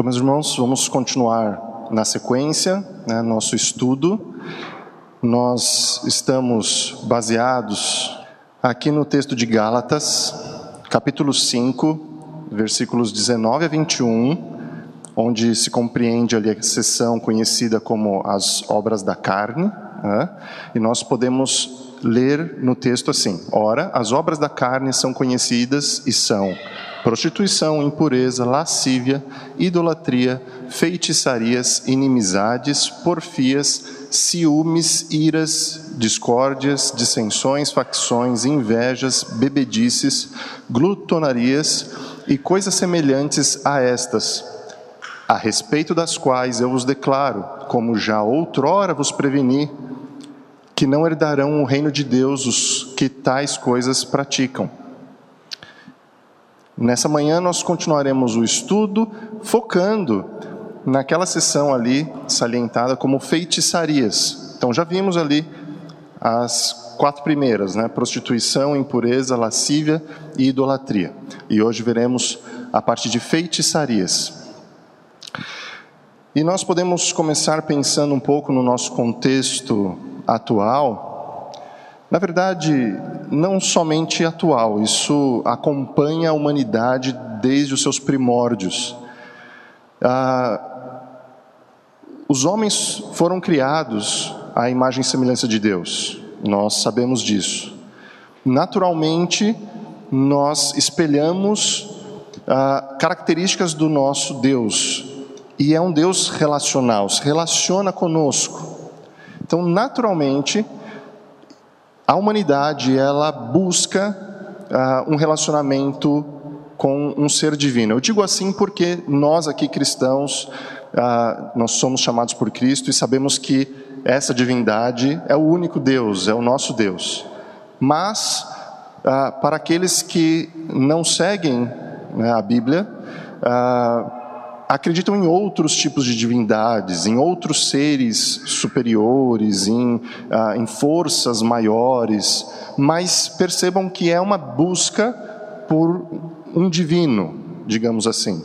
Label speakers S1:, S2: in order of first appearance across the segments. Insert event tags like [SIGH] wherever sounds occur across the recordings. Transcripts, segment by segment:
S1: Então, meus irmãos, vamos continuar na sequência, né, nosso estudo. Nós estamos baseados aqui no texto de Gálatas, capítulo 5, versículos 19 a 21, onde se compreende ali a seção conhecida como as obras da carne, né, e nós podemos ler no texto assim: Ora, as obras da carne são conhecidas e são prostituição, impureza, lascívia, idolatria, feitiçarias, inimizades, porfias, ciúmes, iras, discórdias, dissensões, facções, invejas, bebedices, glutonarias e coisas semelhantes a estas, a respeito das quais eu vos declaro, como já outrora vos preveni, que não herdarão o reino de Deus os que tais coisas praticam. Nessa manhã nós continuaremos o estudo focando naquela sessão ali salientada como feitiçarias. Então já vimos ali as quatro primeiras, né? Prostituição, impureza, lascívia e idolatria. E hoje veremos a parte de feitiçarias. E nós podemos começar pensando um pouco no nosso contexto atual na verdade, não somente atual, isso acompanha a humanidade desde os seus primórdios. Ah, os homens foram criados à imagem e semelhança de Deus, nós sabemos disso. Naturalmente, nós espelhamos ah, características do nosso Deus, e é um Deus relacional, se relaciona conosco. Então, naturalmente, a humanidade ela busca uh, um relacionamento com um ser divino. Eu digo assim porque nós aqui cristãos uh, nós somos chamados por Cristo e sabemos que essa divindade é o único Deus, é o nosso Deus. Mas uh, para aqueles que não seguem né, a Bíblia acreditam em outros tipos de divindades, em outros seres superiores, em, ah, em forças maiores, mas percebam que é uma busca por um divino, digamos assim.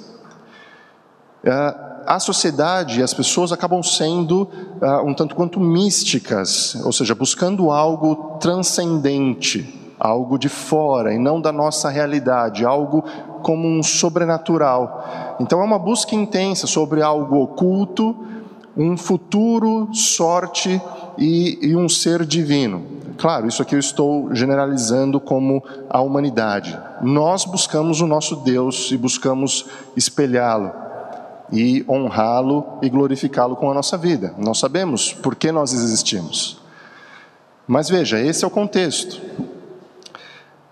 S1: Ah, a sociedade, as pessoas acabam sendo ah, um tanto quanto místicas, ou seja, buscando algo transcendente, algo de fora e não da nossa realidade, algo como um sobrenatural. Então é uma busca intensa sobre algo oculto, um futuro, sorte e, e um ser divino. Claro, isso aqui eu estou generalizando como a humanidade. Nós buscamos o nosso Deus e buscamos espelhá-lo e honrá-lo e glorificá-lo com a nossa vida. Nós sabemos por que nós existimos. Mas veja, esse é o contexto.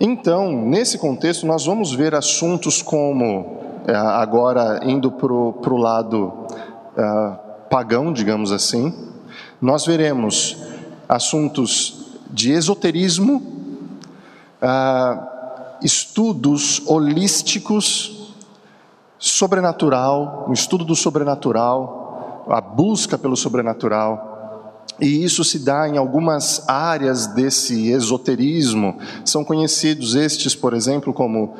S1: Então, nesse contexto, nós vamos ver assuntos como, é, agora indo para o lado uh, pagão, digamos assim, nós veremos assuntos de esoterismo, uh, estudos holísticos, sobrenatural, o estudo do sobrenatural, a busca pelo sobrenatural, e isso se dá em algumas áreas desse esoterismo. São conhecidos estes, por exemplo, como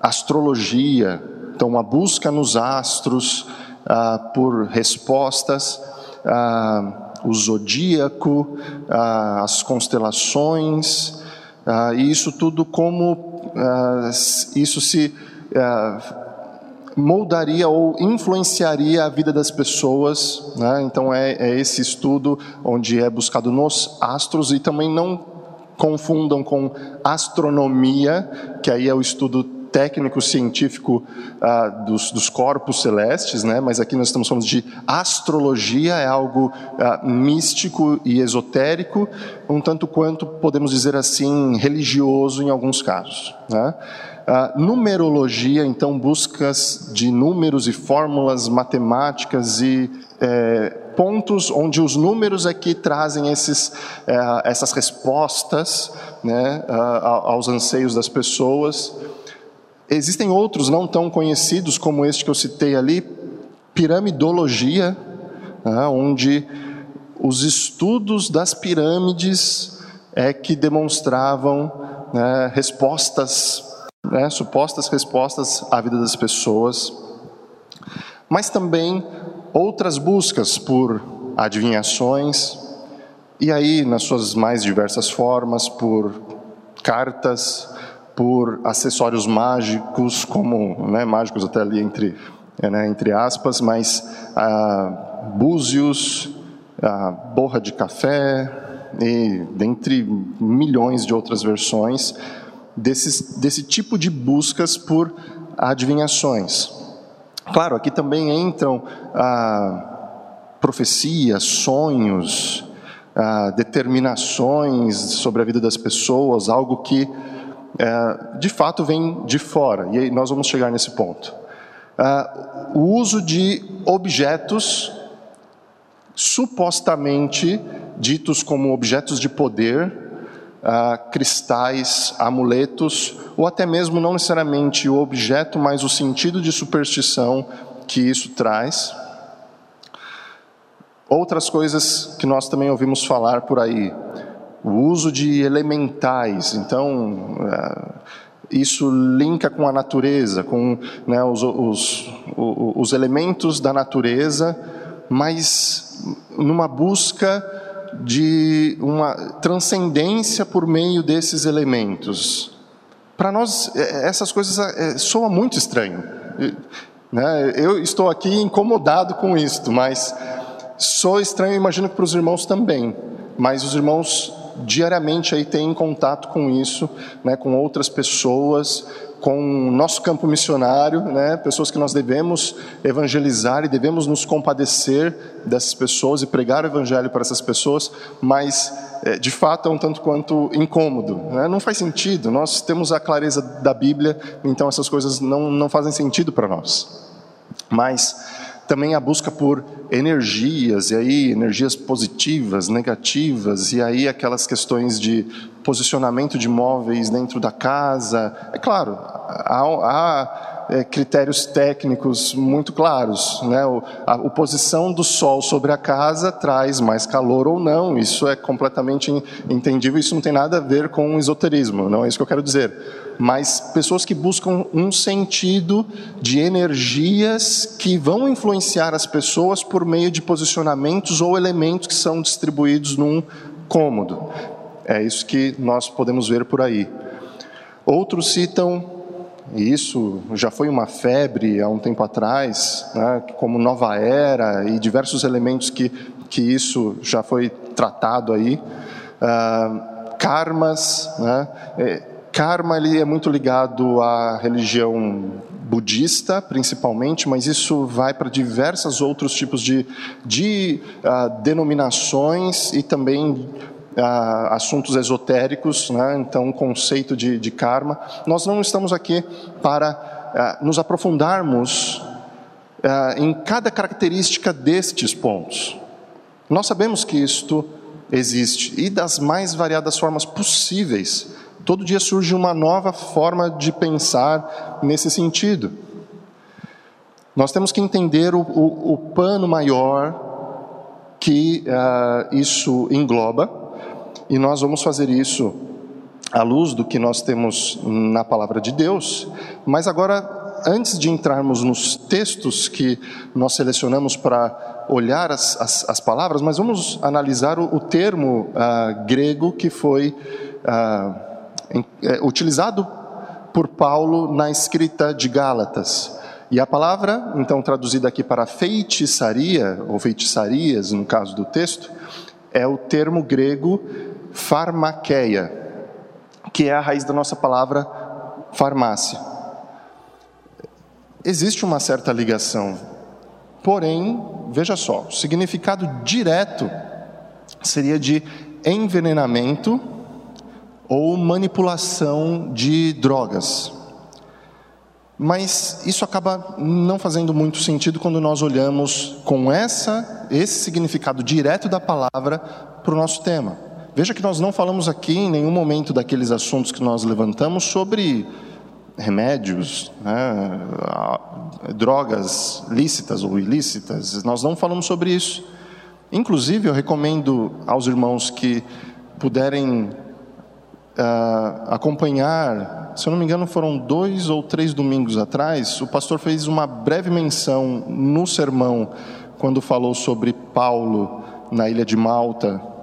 S1: astrologia, então a busca nos astros ah, por respostas, ah, o zodíaco, ah, as constelações, ah, e isso tudo como ah, isso se ah, moldaria ou influenciaria a vida das pessoas. Né? Então, é, é esse estudo onde é buscado nos astros e também não confundam com astronomia, que aí é o estudo técnico científico uh, dos, dos, corpos celestes, né? Mas aqui nós estamos falando de astrologia, é algo uh, místico e esotérico, um tanto quanto podemos dizer assim religioso em alguns casos, né? Uh, numerologia, então, buscas de números e fórmulas matemáticas e é, pontos onde os números aqui trazem esses, é, essas respostas né, aos anseios das pessoas. Existem outros não tão conhecidos como este que eu citei ali, piramidologia, né, onde os estudos das pirâmides é que demonstravam né, respostas né, supostas respostas à vida das pessoas. mas também outras buscas por adivinhações, e aí, nas suas mais diversas formas, por cartas, por acessórios mágicos, como né, mágicos até ali entre, é, né, entre aspas, mas ah, búzios, ah, borra de café, e dentre milhões de outras versões desses, desse tipo de buscas por adivinhações. Claro, aqui também entram ah, profecias, sonhos, ah, determinações sobre a vida das pessoas, algo que é, de fato vem de fora, e nós vamos chegar nesse ponto. Ah, o uso de objetos supostamente ditos como objetos de poder, ah, cristais, amuletos, ou até mesmo não necessariamente o objeto, mas o sentido de superstição que isso traz. Outras coisas que nós também ouvimos falar por aí, o uso de elementais, então é, isso linka com a natureza, com né, os, os, os elementos da natureza, mas numa busca de uma transcendência por meio desses elementos. Para nós, é, essas coisas é, soam muito estranho. Né? Eu estou aqui incomodado com isto, mas sou estranho, imagino que para os irmãos também. Mas os irmãos diariamente aí têm contato com isso, né, com outras pessoas, com o nosso campo missionário, né, pessoas que nós devemos evangelizar e devemos nos compadecer dessas pessoas e pregar o evangelho para essas pessoas, mas é, de fato é um tanto quanto incômodo, né? não faz sentido. Nós temos a clareza da Bíblia, então essas coisas não, não fazem sentido para nós. Mas também a busca por energias, e aí energias positivas, negativas, e aí aquelas questões de posicionamento de móveis dentro da casa. É claro, há, há é, critérios técnicos muito claros. Né? O, a, a posição do sol sobre a casa traz mais calor ou não, isso é completamente entendível, isso não tem nada a ver com esoterismo, não é isso que eu quero dizer mas pessoas que buscam um sentido de energias que vão influenciar as pessoas por meio de posicionamentos ou elementos que são distribuídos num cômodo. É isso que nós podemos ver por aí. Outros citam, e isso já foi uma febre há um tempo atrás, né, como nova era e diversos elementos que, que isso já foi tratado aí. Uh, karmas, né, é, Karma ele é muito ligado à religião budista, principalmente, mas isso vai para diversos outros tipos de, de uh, denominações e também assuntos esotéricos, né? então o conceito de, de, karma. Nós não estamos aqui para uh, nos aprofundarmos em cada característica destes pontos. Nós sabemos que isto existe e das mais variadas formas possíveis Todo dia surge uma nova forma de pensar nesse sentido. Nós temos que entender o, o, o pano maior que uh, isso engloba, e nós vamos fazer isso à luz do que nós temos na palavra de Deus. Mas agora, antes de entrarmos nos textos que nós selecionamos para olhar as, as, as palavras, mas vamos analisar o, o termo uh, grego que foi. Uh, é, utilizado por Paulo na escrita de Gálatas. E a palavra, então traduzida aqui para feitiçaria, ou feitiçarias, no caso do texto, é o termo grego farmakeia, que é a raiz da nossa palavra farmácia. Existe uma certa ligação, porém, veja só, o significado direto seria de envenenamento ou manipulação de drogas. Mas isso acaba não fazendo muito sentido quando nós olhamos com essa esse significado direto da palavra para o nosso tema. Veja que nós não falamos aqui em nenhum momento daqueles assuntos que nós levantamos sobre remédios, né, drogas lícitas ou ilícitas. Nós não falamos sobre isso. Inclusive, eu recomendo aos irmãos que puderem uh, acompanhar se eu não me engano, foram dois ou três domingos atrás, o pastor fez uma breve menção no sermão, quando falou sobre Paulo na ilha de Malta,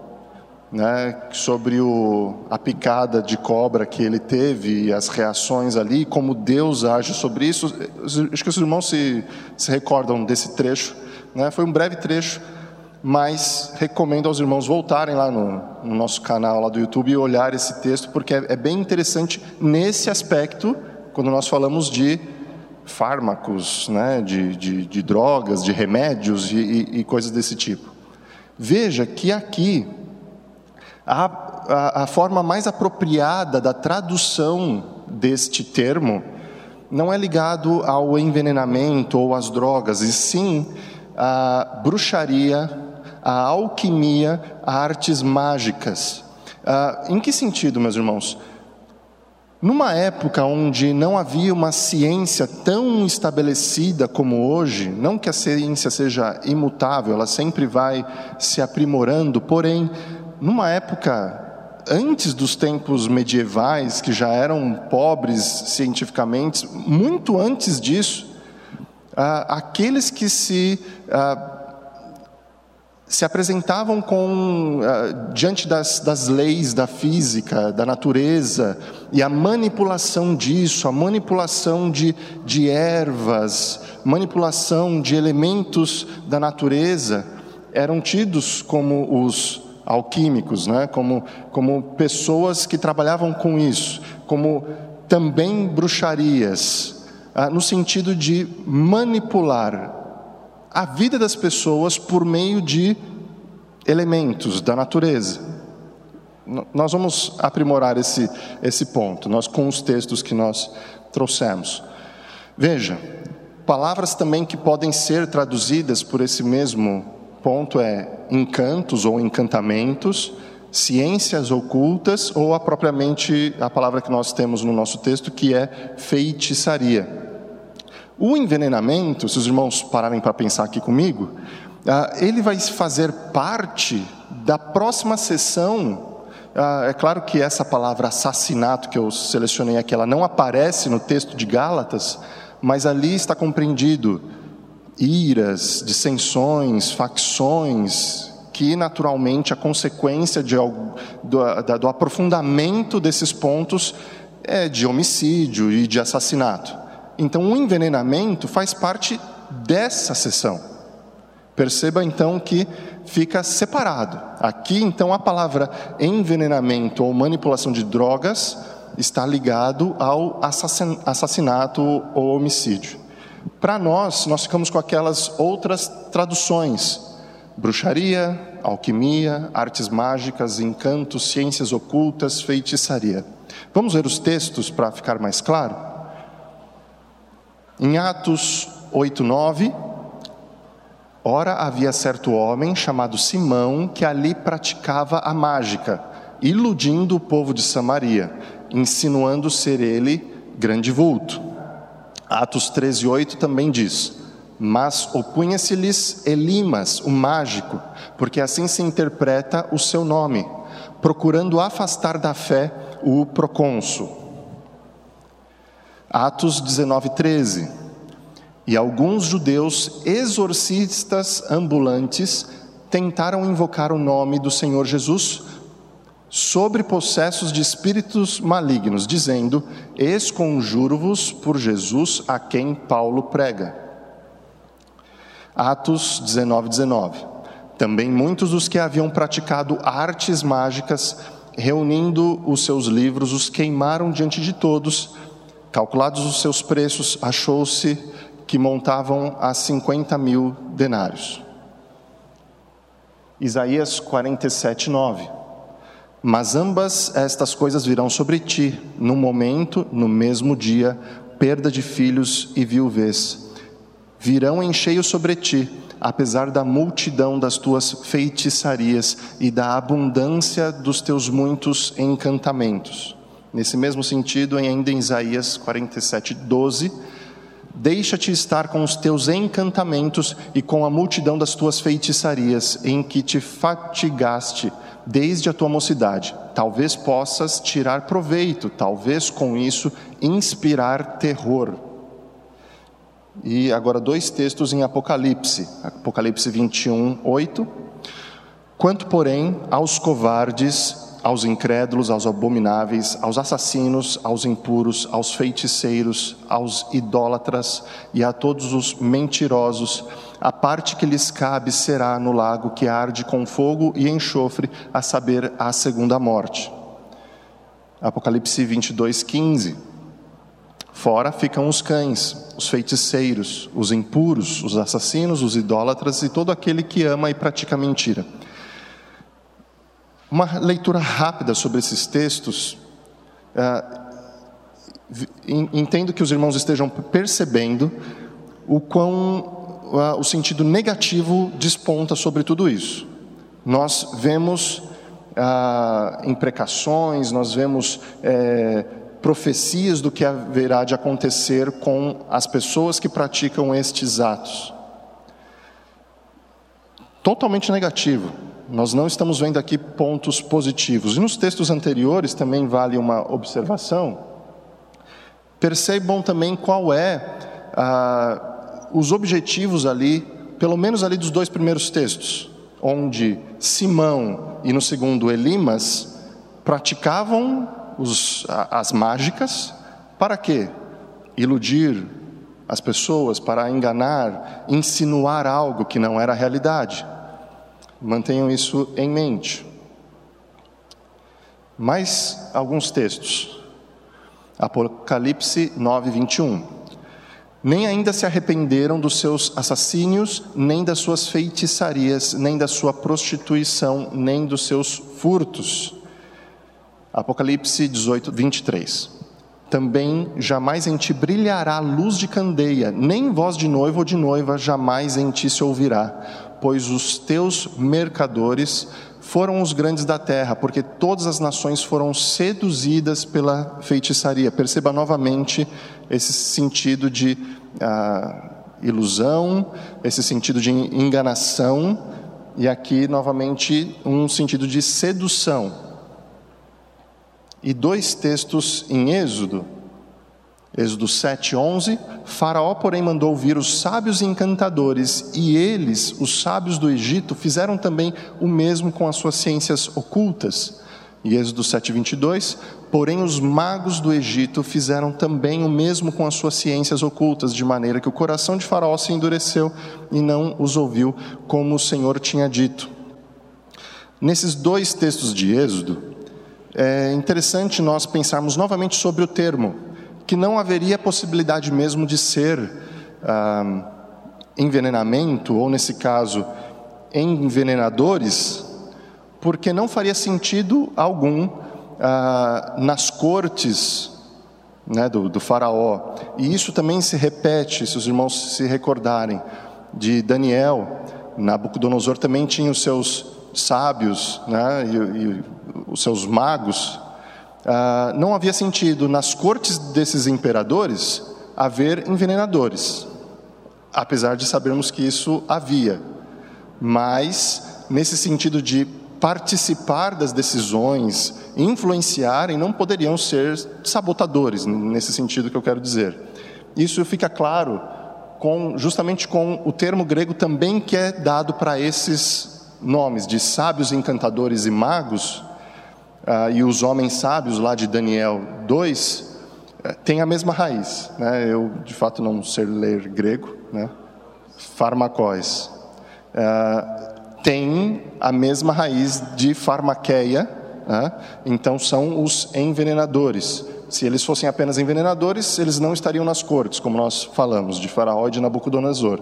S1: né, sobre o, a picada de cobra que ele teve e as reações ali, como Deus age sobre isso. Acho que os irmãos se, se recordam desse trecho. Né? Foi um breve trecho, mas recomendo aos irmãos voltarem lá no, no nosso canal lá do YouTube e olhar esse texto, porque é, é bem interessante nesse aspecto, quando nós falamos de fármacos, né, de, de, de drogas, de remédios e, e, e coisas desse tipo. Veja que aqui a, a, a forma mais apropriada da tradução deste termo não é ligado ao envenenamento ou às drogas, e sim à bruxaria, à alquimia, a artes mágicas. Ah, em que sentido, meus irmãos? Numa época onde não havia uma ciência tão estabelecida como hoje, não que a ciência seja imutável, ela sempre vai se aprimorando, porém, numa época antes dos tempos medievais, que já eram pobres cientificamente, muito antes disso, ah, aqueles que se ah, se apresentavam com ah, diante das, das leis da física, da natureza e a manipulação disso, a manipulação de, de ervas, manipulação de elementos da natureza, eram tidos como os alquímicos, né? como, como pessoas que trabalhavam com isso, como também bruxarias, ah, no sentido de manipular a vida das pessoas por meio de elementos da natureza. Nós vamos aprimorar esse, esse ponto, nós com os textos que nós trouxemos. Veja, palavras também que podem ser traduzidas por esse mesmo ponto é encantos ou encantamentos, ciências ocultas ou a propriamente a palavra que nós temos no nosso texto que é feitiçaria. O envenenamento, se os irmãos pararem para pensar aqui comigo, ah, ele vai fazer parte da próxima sessão. Ah, é claro que essa palavra assassinato que eu selecionei aqui, ela não aparece no texto de Gálatas, mas ali está compreendido iras, dissensões, facções, que naturalmente a consequência de, do, do aprofundamento desses pontos é de homicídio e de assassinato. Então, o envenenamento faz parte dessa sessão. Perceba então que fica separado. Aqui, então, a palavra envenenamento ou manipulação de drogas está ligado ao assassinato ou homicídio. Para nós, nós ficamos com aquelas outras traduções: bruxaria, alquimia, artes mágicas, encantos, ciências ocultas, feitiçaria. Vamos ver os textos para ficar mais claro? Em Atos 8, 9. Ora, havia certo homem chamado Simão que ali praticava a mágica, iludindo o povo de Samaria, insinuando ser ele grande vulto. Atos 13, 8 também diz: Mas opunha-se-lhes Elimas, o mágico, porque assim se interpreta o seu nome, procurando afastar da fé o procônsul. Atos 19, 13. E alguns judeus exorcistas ambulantes tentaram invocar o nome do Senhor Jesus sobre possessos de espíritos malignos, dizendo: Esconjuro-vos por Jesus a quem Paulo prega. Atos 19, 19. Também muitos dos que haviam praticado artes mágicas, reunindo os seus livros, os queimaram diante de todos. Calculados os seus preços, achou-se que montavam a 50 mil denários. Isaías 47, 9. Mas ambas estas coisas virão sobre ti, num momento, no mesmo dia, perda de filhos e viuvez. Virão em cheio sobre ti, apesar da multidão das tuas feitiçarias e da abundância dos teus muitos encantamentos. Nesse mesmo sentido, ainda em Isaías 47, 12, Deixa-te estar com os teus encantamentos e com a multidão das tuas feitiçarias, em que te fatigaste desde a tua mocidade. Talvez possas tirar proveito, talvez com isso inspirar terror. E agora dois textos em Apocalipse, Apocalipse 21, 8. Quanto, porém, aos covardes, aos incrédulos, aos abomináveis, aos assassinos, aos impuros, aos feiticeiros, aos idólatras e a todos os mentirosos, a parte que lhes cabe será no lago que arde com fogo e enxofre, a saber, a segunda morte. Apocalipse 22, 15. Fora ficam os cães, os feiticeiros, os impuros, os assassinos, os idólatras e todo aquele que ama e pratica mentira. Uma leitura rápida sobre esses textos. Uh, entendo que os irmãos estejam percebendo o quão uh, o sentido negativo desponta sobre tudo isso. Nós vemos uh, imprecações, nós vemos é, profecias do que haverá de acontecer com as pessoas que praticam estes atos. Totalmente negativo. Nós não estamos vendo aqui pontos positivos. E nos textos anteriores também vale uma observação. Percebam também qual é ah, os objetivos ali, pelo menos ali dos dois primeiros textos, onde Simão e no segundo Elimas praticavam os, as mágicas para quê? Iludir as pessoas, para enganar, insinuar algo que não era realidade. Mantenham isso em mente. Mais alguns textos. Apocalipse 9, 21. Nem ainda se arrependeram dos seus assassínios, nem das suas feitiçarias, nem da sua prostituição, nem dos seus furtos. Apocalipse 18, 23. Também jamais em ti brilhará luz de candeia, nem voz de noivo ou de noiva jamais em ti se ouvirá pois os teus mercadores foram os grandes da terra, porque todas as nações foram seduzidas pela feitiçaria. Perceba novamente esse sentido de ah, ilusão, esse sentido de enganação, e aqui novamente um sentido de sedução. E dois textos em Êxodo, Êxodo 7, 11. Faraó, porém, mandou vir os sábios e encantadores, e eles, os sábios do Egito, fizeram também o mesmo com as suas ciências ocultas. E Êxodo 7, 22. Porém, os magos do Egito fizeram também o mesmo com as suas ciências ocultas, de maneira que o coração de Faraó se endureceu e não os ouviu, como o Senhor tinha dito. Nesses dois textos de Êxodo, é interessante nós pensarmos novamente sobre o termo que não haveria possibilidade mesmo de ser ah, envenenamento, ou nesse caso, envenenadores, porque não faria sentido algum ah, nas cortes né, do, do faraó. E isso também se repete, se os irmãos se recordarem, de Daniel. Nabucodonosor também tinha os seus sábios né, e, e os seus magos ah, não havia sentido nas cortes desses imperadores haver envenenadores, apesar de sabermos que isso havia, mas nesse sentido de participar das decisões, influenciarem, não poderiam ser sabotadores, nesse sentido que eu quero dizer. Isso fica claro com, justamente com o termo grego também que é dado para esses nomes de sábios, encantadores e magos, ah, e os homens sábios lá de Daniel 2 eh, têm a mesma raiz. Né? Eu, de fato, não sei ler grego, né? farmacóis. Ah, tem a mesma raiz de farmaqueia, né? então são os envenenadores. Se eles fossem apenas envenenadores, eles não estariam nas cortes, como nós falamos, de Faraó e de Nabucodonosor.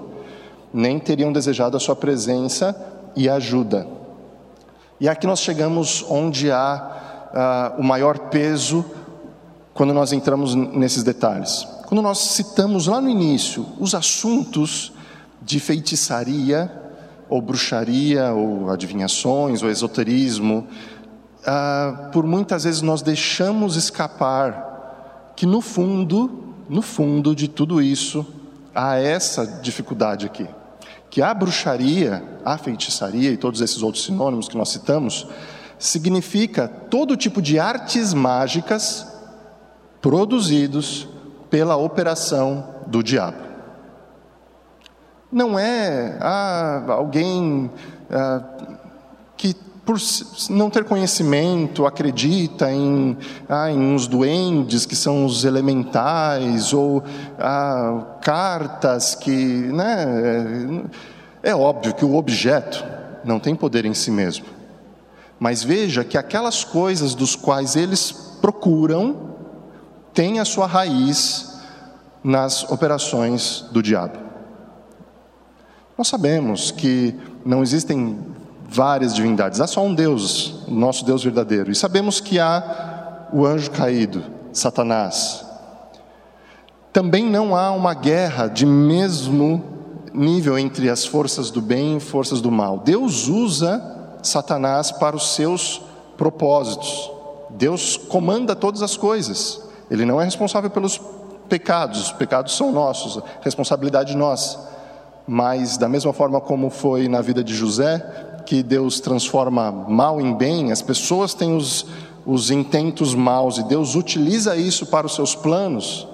S1: Nem teriam desejado a sua presença e ajuda. E aqui nós chegamos onde há uh, o maior peso quando nós entramos nesses detalhes. Quando nós citamos lá no início os assuntos de feitiçaria, ou bruxaria, ou adivinhações, ou esoterismo, uh, por muitas vezes nós deixamos escapar que no fundo, no fundo de tudo isso, há essa dificuldade aqui que a bruxaria, a feitiçaria e todos esses outros sinônimos que nós citamos significa todo tipo de artes mágicas produzidos pela operação do diabo. Não é ah, alguém ah, que, por não ter conhecimento, acredita em, ah, em uns duendes que são os elementais, ou ah, cartas que. Né, é, é óbvio que o objeto não tem poder em si mesmo. Mas veja que aquelas coisas dos quais eles procuram têm a sua raiz nas operações do diabo. Nós sabemos que não existem várias divindades, há só um Deus, o nosso Deus verdadeiro. E sabemos que há o anjo caído, Satanás. Também não há uma guerra de mesmo nível entre as forças do bem e forças do mal. Deus usa Satanás para os seus propósitos. Deus comanda todas as coisas. Ele não é responsável pelos pecados, os pecados são nossos, responsabilidade nossa. Mas, da mesma forma como foi na vida de José, que Deus transforma mal em bem, as pessoas têm os, os intentos maus e Deus utiliza isso para os seus planos.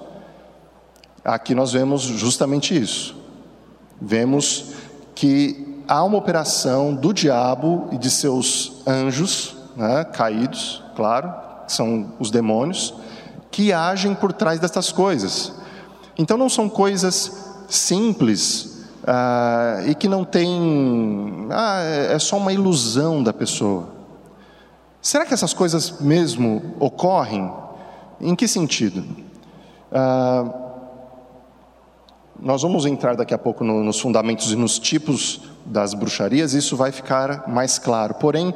S1: Aqui nós vemos justamente isso. Vemos que há uma operação do diabo e de seus anjos, né, caídos, claro, são os demônios, que agem por trás dessas coisas. Então não são coisas simples ah, e que não tem. Ah, é, é só uma ilusão da pessoa. Será que essas coisas mesmo ocorrem? Em que sentido? Ah, nós vamos entrar daqui a pouco no, nos fundamentos e nos tipos das bruxarias, isso vai ficar mais claro. Porém,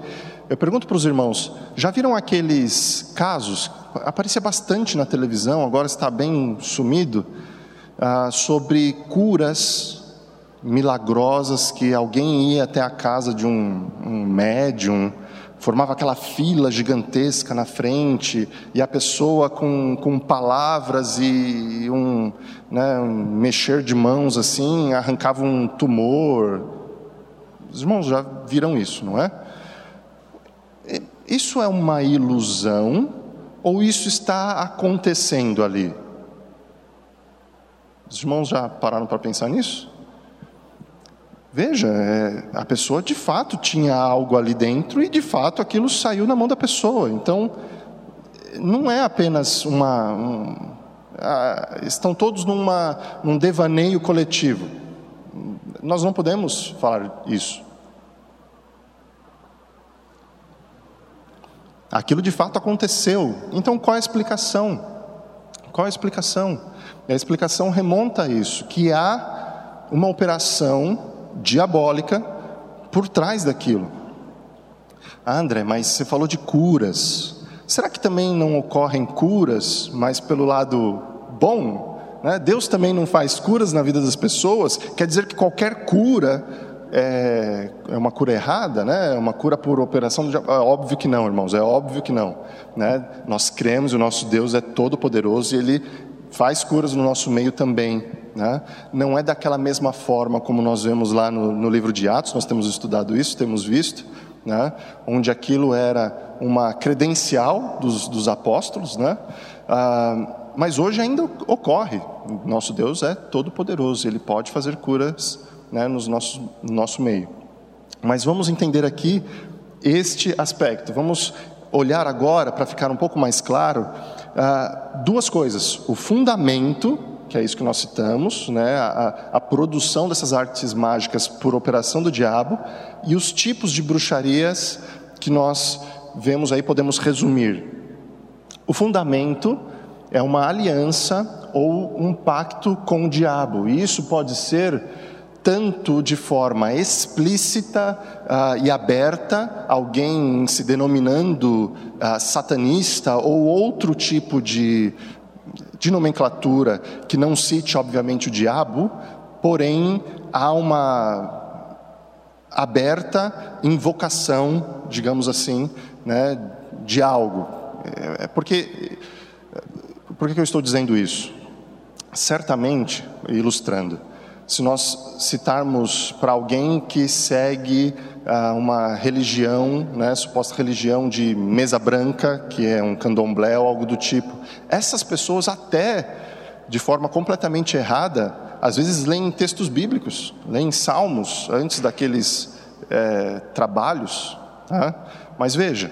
S1: eu pergunto para os irmãos: já viram aqueles casos? Aparecia bastante na televisão, agora está bem sumido, ah, sobre curas milagrosas que alguém ia até a casa de um, um médium formava aquela fila gigantesca na frente, e a pessoa com, com palavras e um, né, um mexer de mãos assim, arrancava um tumor. Os irmãos já viram isso, não é? Isso é uma ilusão ou isso está acontecendo ali? Os irmãos já pararam para pensar nisso? Veja, é, a pessoa de fato tinha algo ali dentro e de fato aquilo saiu na mão da pessoa. Então, não é apenas uma. Um, ah, estão todos numa, num devaneio coletivo. Nós não podemos falar isso. Aquilo de fato aconteceu. Então, qual a explicação? Qual a explicação? A explicação remonta a isso, que há uma operação diabólica por trás daquilo. Ah, André, mas você falou de curas. Será que também não ocorrem curas, mas pelo lado bom? Né? Deus também não faz curas na vida das pessoas? Quer dizer que qualquer cura é, é uma cura errada, né? É uma cura por operação? É óbvio que não, irmãos, é óbvio que não. Né? Nós cremos, o nosso Deus é todo poderoso e Ele faz curas no nosso meio também. Né? Não é daquela mesma forma como nós vemos lá no, no livro de Atos, nós temos estudado isso, temos visto, né? onde aquilo era uma credencial dos, dos apóstolos, né? Ah, mas hoje ainda ocorre. Nosso Deus é todo-poderoso, Ele pode fazer curas né, nos nossos, no nosso meio. Mas vamos entender aqui este aspecto. Vamos olhar agora, para ficar um pouco mais claro, ah, duas coisas: o fundamento que é isso que nós citamos, né? a, a produção dessas artes mágicas por operação do diabo, e os tipos de bruxarias que nós vemos aí, podemos resumir. O fundamento é uma aliança ou um pacto com o diabo, e isso pode ser tanto de forma explícita uh, e aberta, alguém se denominando uh, satanista ou outro tipo de de nomenclatura que não cite, obviamente, o diabo, porém há uma aberta invocação, digamos assim, né, de algo. É, é porque, por que eu estou dizendo isso? Certamente, ilustrando, se nós citarmos para alguém que segue uma religião, né, suposta religião de mesa branca, que é um candomblé ou algo do tipo, essas pessoas até de forma completamente errada, às vezes leem textos bíblicos, leem salmos antes daqueles é, trabalhos. Tá? Mas veja,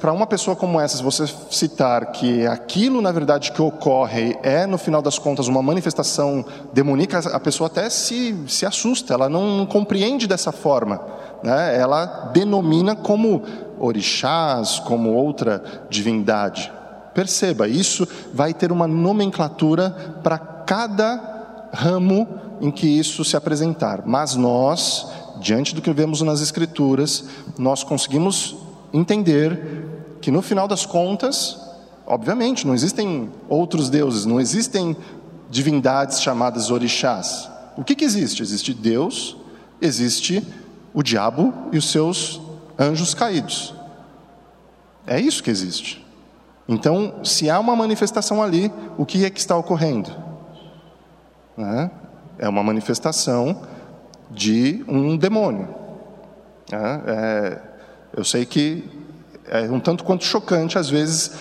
S1: para uma pessoa como essa, se você citar que aquilo na verdade que ocorre é no final das contas uma manifestação demoníaca, a pessoa até se, se assusta, ela não compreende dessa forma, né? ela denomina como orixás, como outra divindade. Perceba, isso vai ter uma nomenclatura para cada ramo em que isso se apresentar, mas nós, diante do que vemos nas Escrituras, nós conseguimos entender que no final das contas, obviamente, não existem outros deuses, não existem divindades chamadas orixás. O que, que existe? Existe Deus, existe o diabo e os seus anjos caídos. É isso que existe. Então, se há uma manifestação ali, o que é que está ocorrendo? Né? É uma manifestação de um demônio. Né? É, eu sei que é um tanto quanto chocante, às vezes,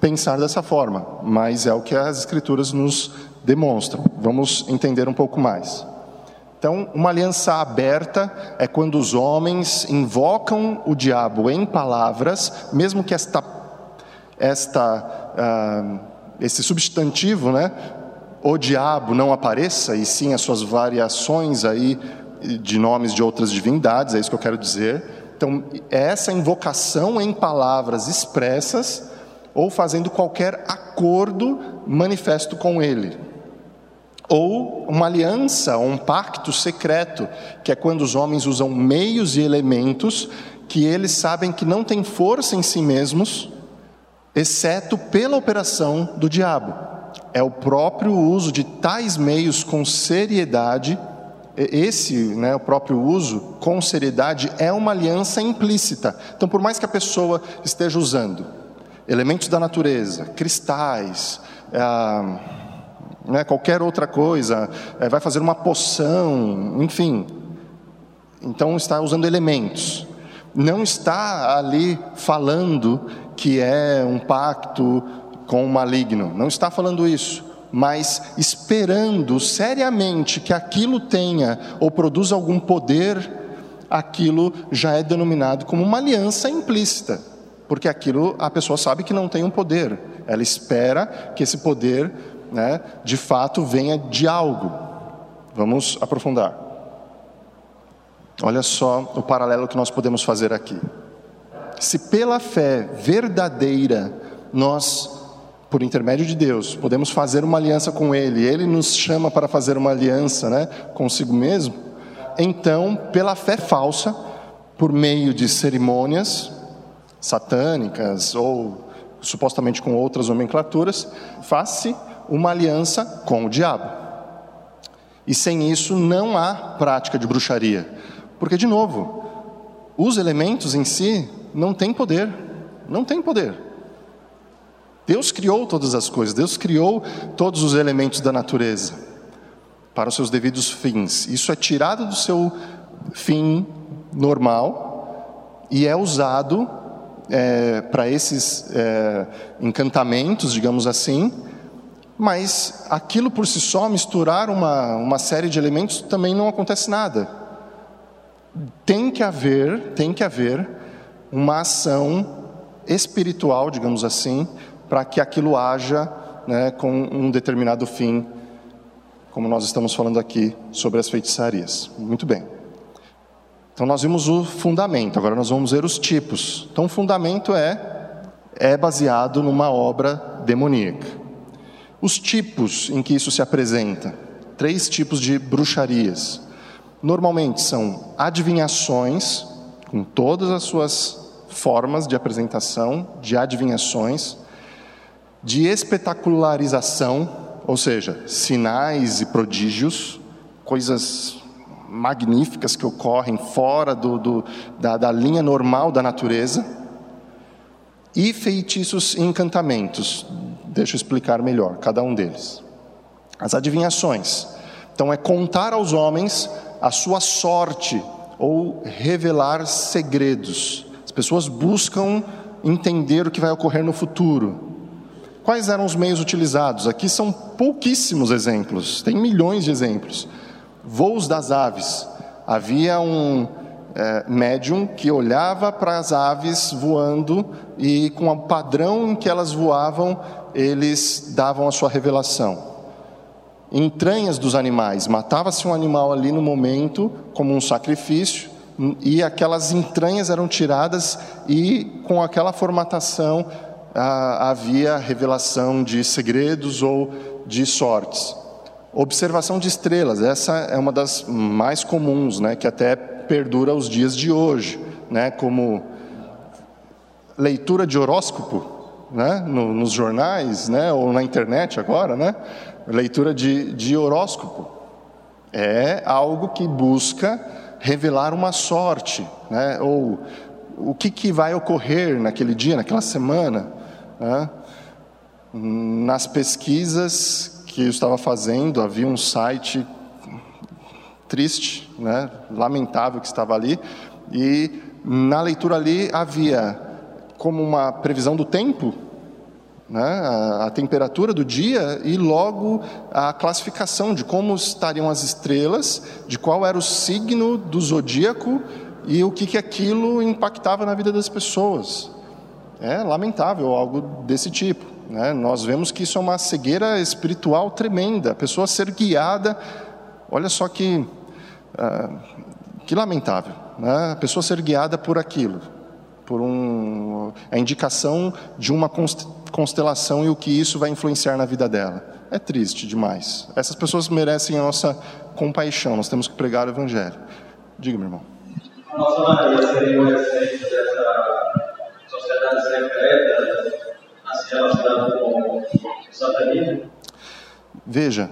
S1: pensar dessa forma, mas é o que as Escrituras nos demonstram. Vamos entender um pouco mais. Então, uma aliança aberta é quando os homens invocam o diabo em palavras, mesmo que esta, esta, uh, esse substantivo, né, o diabo, não apareça, e sim as suas variações aí de nomes de outras divindades, é isso que eu quero dizer. Então, é essa invocação em palavras expressas ou fazendo qualquer acordo manifesto com ele. Ou uma aliança, um pacto secreto, que é quando os homens usam meios e elementos que eles sabem que não têm força em si mesmos, exceto pela operação do diabo. É o próprio uso de tais meios com seriedade esse, né, o próprio uso, com seriedade, é uma aliança implícita. Então, por mais que a pessoa esteja usando elementos da natureza, cristais, é, né, qualquer outra coisa, é, vai fazer uma poção, enfim. Então, está usando elementos. Não está ali falando que é um pacto com o maligno. Não está falando isso mas esperando seriamente que aquilo tenha ou produza algum poder, aquilo já é denominado como uma aliança implícita, porque aquilo a pessoa sabe que não tem um poder, ela espera que esse poder, né, de fato, venha de algo. Vamos aprofundar. Olha só o paralelo que nós podemos fazer aqui. Se pela fé verdadeira nós por intermédio de Deus, podemos fazer uma aliança com Ele, Ele nos chama para fazer uma aliança né, consigo mesmo, então, pela fé falsa, por meio de cerimônias satânicas ou supostamente com outras nomenclaturas, faz-se uma aliança com o diabo. E sem isso não há prática de bruxaria, porque, de novo, os elementos em si não têm poder, não têm poder. Deus criou todas as coisas, Deus criou todos os elementos da natureza para os seus devidos fins. Isso é tirado do seu fim normal e é usado é, para esses é, encantamentos, digamos assim, mas aquilo por si só, misturar uma, uma série de elementos, também não acontece nada. Tem que haver, tem que haver uma ação espiritual, digamos assim, para que aquilo haja né, com um determinado fim, como nós estamos falando aqui sobre as feitiçarias. Muito bem. Então nós vimos o fundamento, agora nós vamos ver os tipos. Então o fundamento é é baseado numa obra demoníaca. Os tipos em que isso se apresenta, três tipos de bruxarias. Normalmente são adivinhações, com todas as suas formas de apresentação de adivinhações, de espetacularização, ou seja, sinais e prodígios, coisas magníficas que ocorrem fora do, do, da, da linha normal da natureza, e feitiços e encantamentos. Deixa eu explicar melhor cada um deles. As adivinhações Então, é contar aos homens a sua sorte ou revelar segredos. As pessoas buscam entender o que vai ocorrer no futuro. Quais eram os meios utilizados? Aqui são pouquíssimos exemplos, tem milhões de exemplos. Voos das aves. Havia um é, médium que olhava para as aves voando e, com o padrão em que elas voavam, eles davam a sua revelação. Entranhas dos animais, matava-se um animal ali no momento, como um sacrifício, e aquelas entranhas eram tiradas, e com aquela formatação ah, havia revelação de segredos ou de sortes. Observação de estrelas, essa é uma das mais comuns, né, que até perdura os dias de hoje, né, como leitura de horóscopo, né, no, nos jornais, né, ou na internet agora, né, leitura de, de horóscopo. É algo que busca revelar uma sorte, né, ou o que, que vai ocorrer naquele dia, naquela semana. Né? Nas pesquisas que eu estava fazendo, havia um site triste, né, lamentável que estava ali, e na leitura ali havia como uma previsão do tempo, né, a, a, temperatura do dia e logo a classificação de como estariam as estrelas, de qual era o signo do zodíaco e o que, que aquilo impactava na vida das pessoas. É lamentável algo desse tipo. Né? Nós vemos que isso é uma cegueira espiritual tremenda, a pessoa ser guiada, olha só que ah, que lamentável, né? a pessoa ser guiada por aquilo, por um, a indicação de uma constelação e o que isso vai influenciar na vida dela. É triste demais. Essas pessoas merecem a nossa compaixão, nós temos que pregar o Evangelho. Diga, meu irmão.
S2: Nossa Maria dessa sociedade secreta, relacionada com o satanismo?
S1: Veja,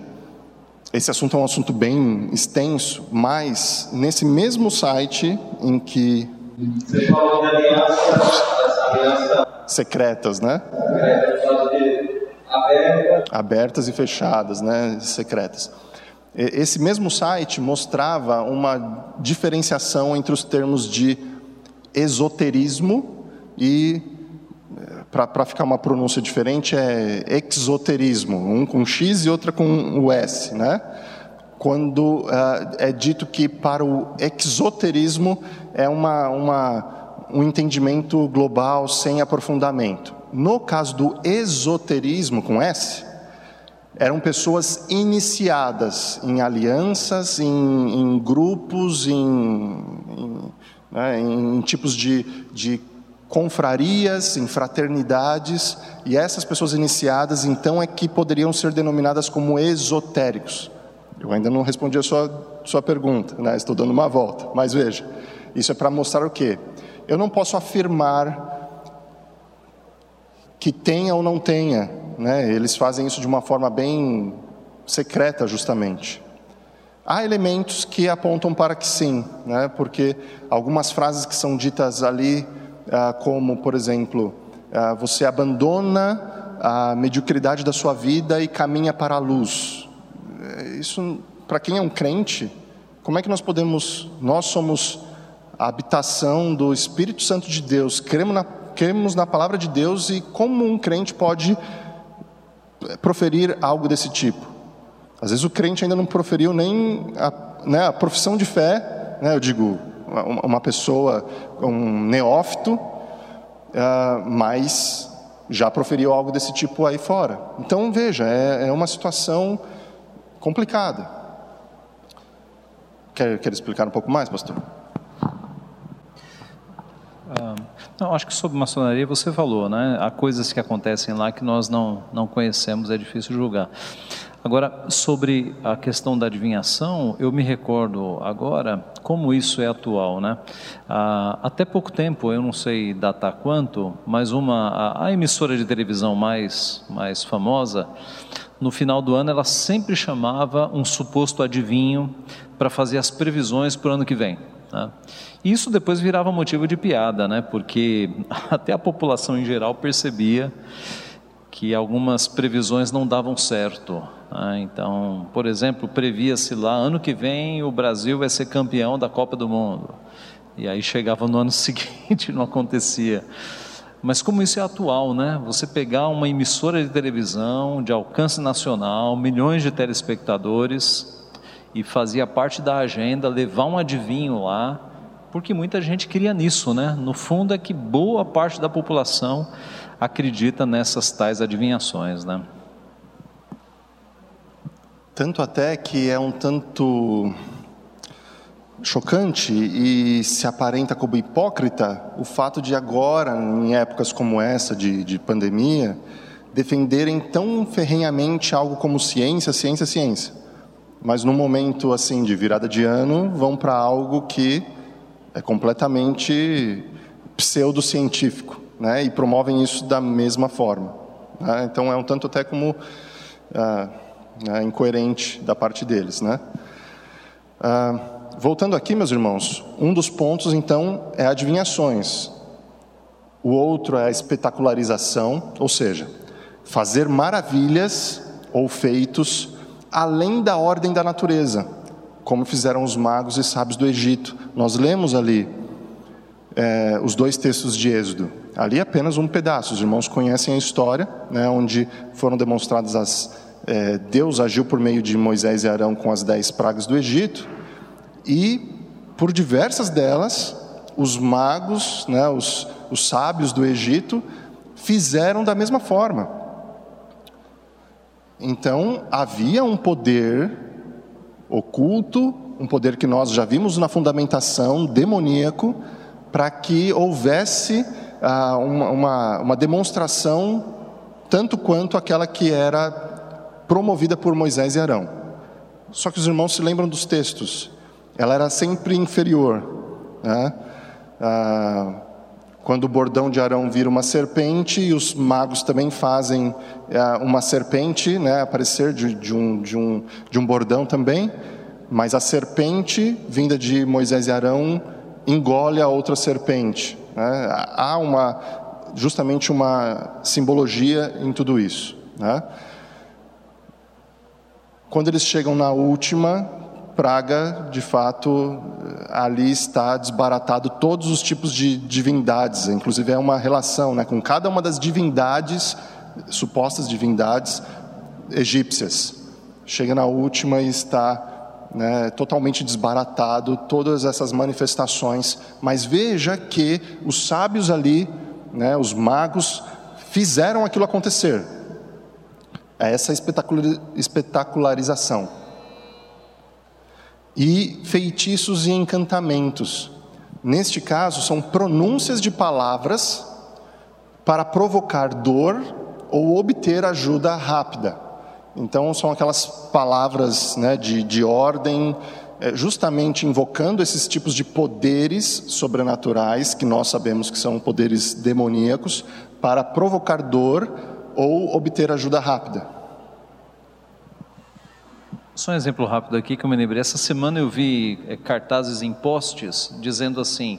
S1: esse assunto é um assunto bem extenso, mas nesse mesmo site em que.
S2: Você falou de aliança, essa aliança.
S1: Secretas, né? Abertas e fechadas, né? Secretas. Esse mesmo site mostrava uma diferenciação entre os termos de esoterismo e para ficar uma pronúncia diferente, é exoterismo, um com X e outra com o S, né? Quando uh, é dito que para o exoterismo é uma, uma, um entendimento global sem aprofundamento. No caso do esoterismo, com S, eram pessoas iniciadas em alianças, em, em grupos, em, em, né, em tipos de, de confrarias, em fraternidades, e essas pessoas iniciadas então é que poderiam ser denominadas como esotéricos. Eu ainda não respondi a sua, sua pergunta, né? estou dando uma volta, mas veja, isso é para mostrar o quê? Eu não posso afirmar que tenha ou não tenha, né? eles fazem isso de uma forma bem secreta, justamente. Há elementos que apontam para que sim, né? porque algumas frases que são ditas ali como, por exemplo, ah, você abandona a mediocridade da sua vida e caminha para a luz. É, isso, para quem é um crente, como é que nós podemos, nós somos a habitação do Espírito Santo de Deus, cremos na, cremos na palavra de Deus e como um crente pode eh, proferir algo desse tipo? Às vezes o crente ainda não proferiu nem a, né, a profissão de fé, né, eu digo, uma pessoa, um neófito, uh, mas já proferiu algo desse tipo aí fora. Então, veja, é, é uma situação complicada. Quer, quer explicar um pouco mais, pastor?
S3: Ah, não, acho que sobre maçonaria você falou, né? Há coisas que acontecem lá que nós não, não conhecemos, é difícil julgar. Agora, sobre a questão da adivinhação, eu me recordo agora como isso é atual, né? Ah, até pouco tempo, eu não sei datar quanto, mas uma a, a emissora de televisão mais mais famosa, no final do ano, ela sempre chamava um suposto adivinho para fazer as previsões para o ano que vem. Né? Isso depois virava motivo de piada, né? Porque [LAUGHS] até a população em geral percebia que algumas previsões não davam certo. Né? Então, por exemplo, previa-se lá, ano que vem o Brasil vai ser campeão da Copa do Mundo. E aí chegava no ano [LAUGHS] seguinte e não acontecia. Mas como isso é atual, né? Você pegar uma emissora de televisão de alcance nacional, milhões de telespectadores, e fazia parte da agenda levar um adivinho lá, porque muita gente queria nisso, né? No fundo é que boa parte da população acredita nessas tais adivinhações, né?
S1: Tanto até que é um tanto chocante e se aparenta como hipócrita o fato de agora, em épocas como essa de, de pandemia, defenderem tão ferrenhamente algo como ciência, ciência, ciência. Mas no momento assim de virada de ano, vão para algo que é completamente pseudocientífico, né? E promovem isso da mesma forma. Né? Então é um tanto até como ah, é incoerente da parte deles, né? Ah, voltando aqui, meus irmãos, um dos pontos então é adivinhações. O outro é a espetacularização, ou seja, fazer maravilhas ou feitos além da ordem da natureza, como fizeram os magos e sábios do Egito. Nós lemos ali é, os dois textos de Êxodo. Ali apenas um pedaço. Os irmãos conhecem a história, né, onde foram demonstradas as. É, Deus agiu por meio de Moisés e Arão com as dez pragas do Egito, e por diversas delas, os magos, né, os, os sábios do Egito, fizeram da mesma forma. Então, havia um poder oculto, um poder que nós já vimos na fundamentação, demoníaco, para que houvesse ah, uma, uma, uma demonstração tanto quanto aquela que era promovida por Moisés e Arão. Só que os irmãos se lembram dos textos, ela era sempre inferior. Né? Ah, quando o bordão de Arão vira uma serpente, e os magos também fazem ah, uma serpente né, aparecer de, de, um, de, um, de um bordão também, mas a serpente vinda de Moisés e Arão engole a outra serpente. Né? Há uma, justamente uma simbologia em tudo isso. Né? Quando eles chegam na última praga, de fato, ali está desbaratado todos os tipos de divindades, inclusive é uma relação né, com cada uma das divindades, supostas divindades egípcias. Chega na última e está né, totalmente desbaratado todas essas manifestações, mas veja que os sábios ali, né, os magos, fizeram aquilo acontecer. É essa espetacularização. E feitiços e encantamentos. Neste caso, são pronúncias de palavras para provocar dor ou obter ajuda rápida. Então, são aquelas palavras né, de, de ordem, é, justamente invocando esses tipos de poderes sobrenaturais, que nós sabemos que são poderes demoníacos, para provocar dor ou obter ajuda rápida.
S3: Só um exemplo rápido aqui que eu me lembrei. Essa semana eu vi é, cartazes em postes dizendo assim: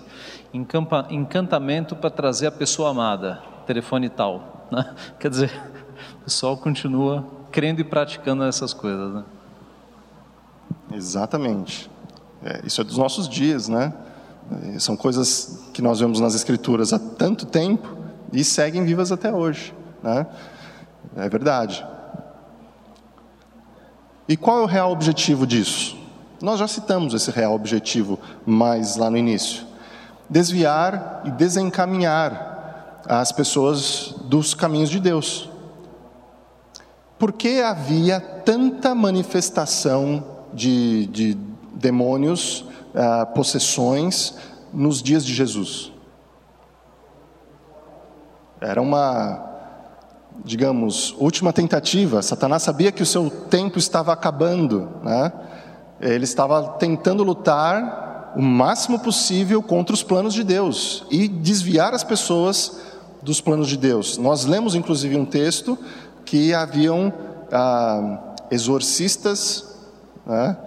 S3: encantamento para trazer a pessoa amada, telefone tal. [LAUGHS] Né? Quer dizer, o pessoal continua crendo e praticando essas coisas. Né?
S1: Exatamente. É, isso é dos nossos dias, né? É, são coisas que nós vemos nas Escrituras há tanto tempo e seguem vivas até hoje, né? É verdade. E qual é o real objetivo disso? Nós já citamos esse real objetivo mais lá no início: desviar e desencaminhar as pessoas dos caminhos de Deus. Por que havia tanta manifestação de, de demônios, uh, possessões, nos dias de Jesus? Era uma, digamos, última tentativa. Satanás sabia que o seu tempo estava acabando, né? Ele estava tentando lutar o máximo possível contra os planos de Deus e desviar as pessoas dos planos de Deus. Nós lemos inclusive um texto que haviam ah, exorcistas né,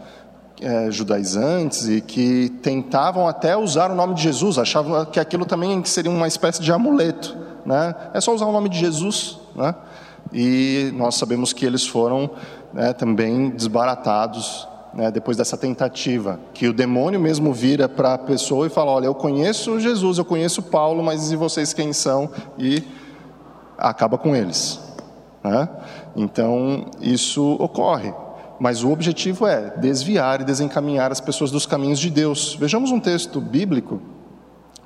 S1: é, judaizantes e que tentavam até usar o nome de Jesus, achavam que aquilo também seria uma espécie de amuleto. Né? É só usar o nome de Jesus, né? e nós sabemos que eles foram né, também desbaratados né, depois dessa tentativa, que o demônio mesmo vira para a pessoa e fala: Olha, eu conheço Jesus, eu conheço Paulo, mas e vocês quem são? E acaba com eles. Né? Então, isso ocorre. Mas o objetivo é desviar e desencaminhar as pessoas dos caminhos de Deus. Vejamos um texto bíblico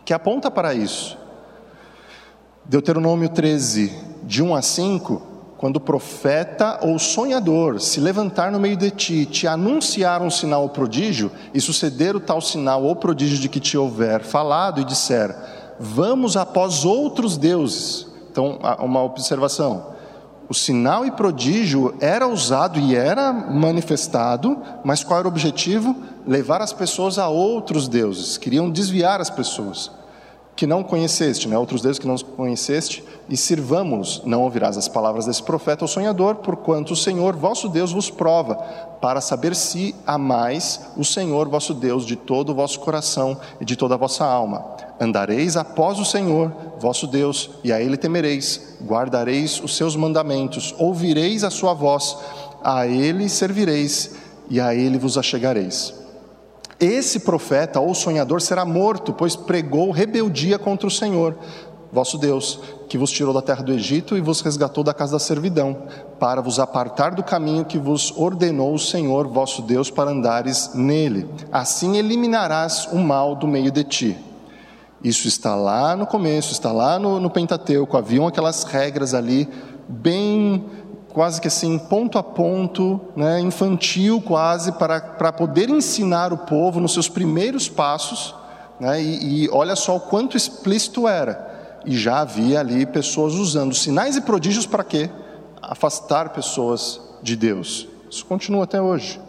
S1: que aponta para isso. Deuteronômio 13, de 1 a 5, quando profeta ou sonhador se levantar no meio de ti, te anunciar um sinal ou prodígio, e suceder o tal sinal ou prodígio de que te houver falado e disser: Vamos após outros deuses. Então, uma observação. O sinal e prodígio era usado e era manifestado, mas qual era o objetivo? Levar as pessoas a outros deuses, queriam desviar as pessoas que não conheceste, né? outros deuses que não conheceste, e sirvamos, não ouvirás as palavras desse profeta ou sonhador, porquanto o Senhor vosso Deus vos prova, para saber se amais o Senhor vosso Deus de todo o vosso coração e de toda a vossa alma. Andareis após o Senhor vosso Deus, e a Ele temereis, guardareis os seus mandamentos, ouvireis a sua voz, a Ele servireis, e a Ele vos achegareis. Esse profeta ou sonhador será morto, pois pregou rebeldia contra o Senhor, vosso Deus, que vos tirou da terra do Egito e vos resgatou da casa da servidão, para vos apartar do caminho que vos ordenou o Senhor, vosso Deus, para andares nele. Assim eliminarás o mal do meio de ti. Isso está lá no começo, está lá no, no Pentateuco, haviam aquelas regras ali, bem quase que assim, ponto a ponto, né, infantil quase, para, para poder ensinar o povo nos seus primeiros passos, né, e, e olha só o quanto explícito era. E já havia ali pessoas usando sinais e prodígios para quê? Afastar pessoas de Deus. Isso continua até hoje.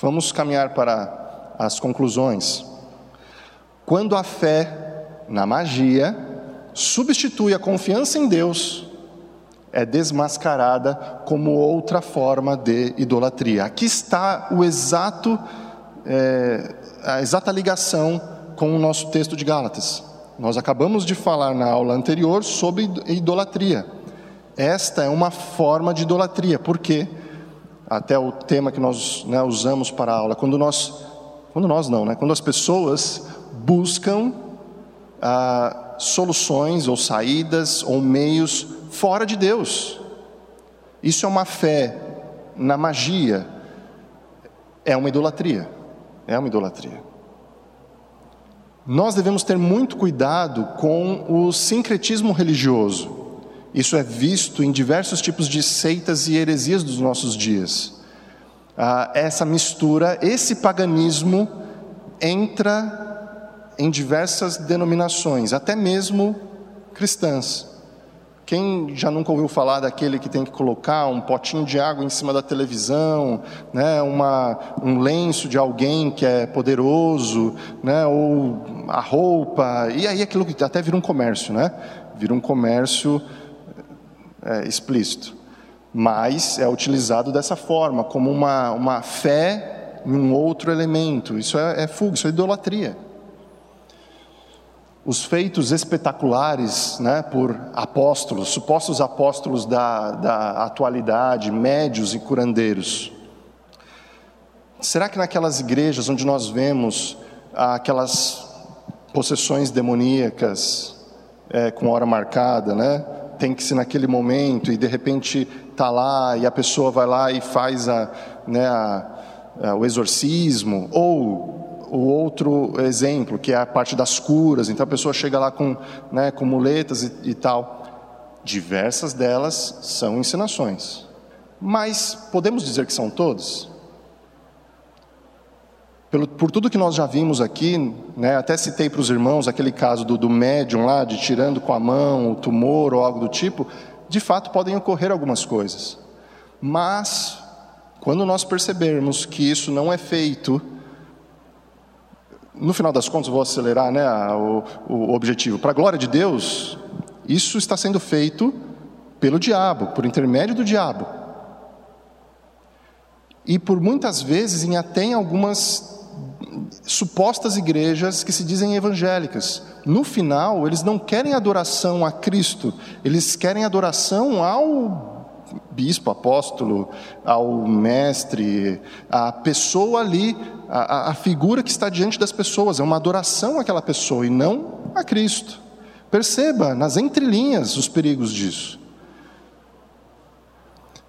S1: Vamos caminhar para as conclusões. Quando a fé na magia substitui a confiança em Deus é desmascarada como outra forma de idolatria. Aqui está o exato, é, a exata ligação com o nosso texto de Gálatas. Nós acabamos de falar na aula anterior sobre idolatria. Esta é uma forma de idolatria, porque até o tema que nós né, usamos para a aula, quando nós, quando nós não, né, quando as pessoas buscam ah, soluções ou saídas ou meios fora de Deus. Isso é uma fé na magia, é uma idolatria. É uma idolatria. Nós devemos ter muito cuidado com o sincretismo religioso. Isso é visto em diversos tipos de seitas e heresias dos nossos dias. Ah, essa mistura, esse paganismo entra em diversas denominações, até mesmo cristãs. Quem já nunca ouviu falar daquele que tem que colocar um potinho de água em cima da televisão, né, uma, um lenço de alguém que é poderoso, né, ou a roupa, e aí aquilo que até vira um comércio, né? Vira um comércio é, explícito. Mas é utilizado dessa forma, como uma, uma fé em um outro elemento. Isso é, é fuga, isso é idolatria os feitos espetaculares né, por apóstolos, supostos apóstolos da, da atualidade, médios e curandeiros. Será que naquelas igrejas onde nós vemos aquelas possessões demoníacas é, com hora marcada, né? Tem que ser naquele momento e de repente está lá e a pessoa vai lá e faz a, né, a, a, o exorcismo ou o outro exemplo, que é a parte das curas. Então a pessoa chega lá com, né, com muletas e, e tal. Diversas delas são ensinações. Mas podemos dizer que são todas? Pelo, por tudo que nós já vimos aqui, né, até citei para os irmãos aquele caso do, do médium lá, de tirando com a mão o tumor ou algo do tipo, de fato podem ocorrer algumas coisas. Mas, quando nós percebermos que isso não é feito no final das contas, vou acelerar né, o, o objetivo. Para a glória de Deus, isso está sendo feito pelo diabo, por intermédio do diabo. E por muitas vezes, em até em algumas supostas igrejas que se dizem evangélicas. No final, eles não querem adoração a Cristo, eles querem adoração ao bispo, apóstolo, ao mestre, à pessoa ali, a, a figura que está diante das pessoas, é uma adoração àquela pessoa e não a Cristo. Perceba nas entrelinhas os perigos disso.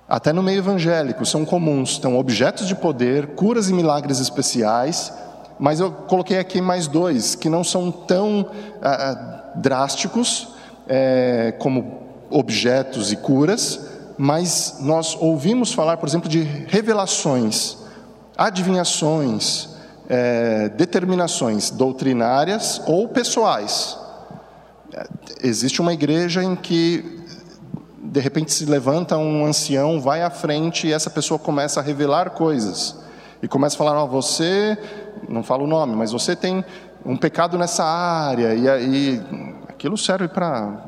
S1: Até no meio evangélico são comuns, estão objetos de poder, curas e milagres especiais, mas eu coloquei aqui mais dois que não são tão ah, drásticos é, como objetos e curas, mas nós ouvimos falar, por exemplo, de revelações, adivinhações, é, determinações doutrinárias ou pessoais. Existe uma igreja em que de repente se levanta um ancião, vai à frente e essa pessoa começa a revelar coisas. E começa a falar: oh, você, não fala o nome, mas você tem um pecado nessa área. E aí, aquilo serve para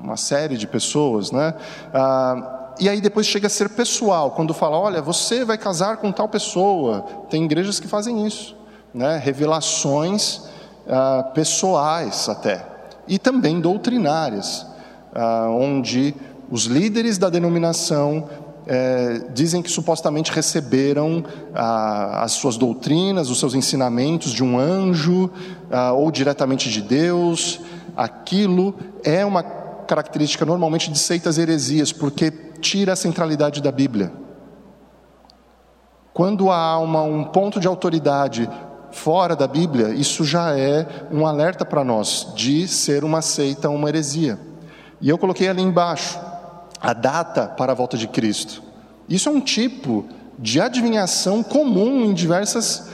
S1: uma série de pessoas, né? Ah, e aí depois chega a ser pessoal, quando fala: olha, você vai casar com tal pessoa. Tem igrejas que fazem isso, né? Revelações ah, pessoais até. E também doutrinárias, ah, onde os líderes da denominação é, dizem que supostamente receberam ah, as suas doutrinas, os seus ensinamentos de um anjo ou diretamente de Deus. Aquilo é uma característica normalmente de seitas heresias, porque tira a centralidade da Bíblia. Quando há uma, um ponto de autoridade fora da Bíblia, isso já é um alerta para nós de ser uma seita, uma heresia. E eu coloquei ali embaixo a data para a volta de Cristo. Isso é um tipo de adivinhação comum em diversas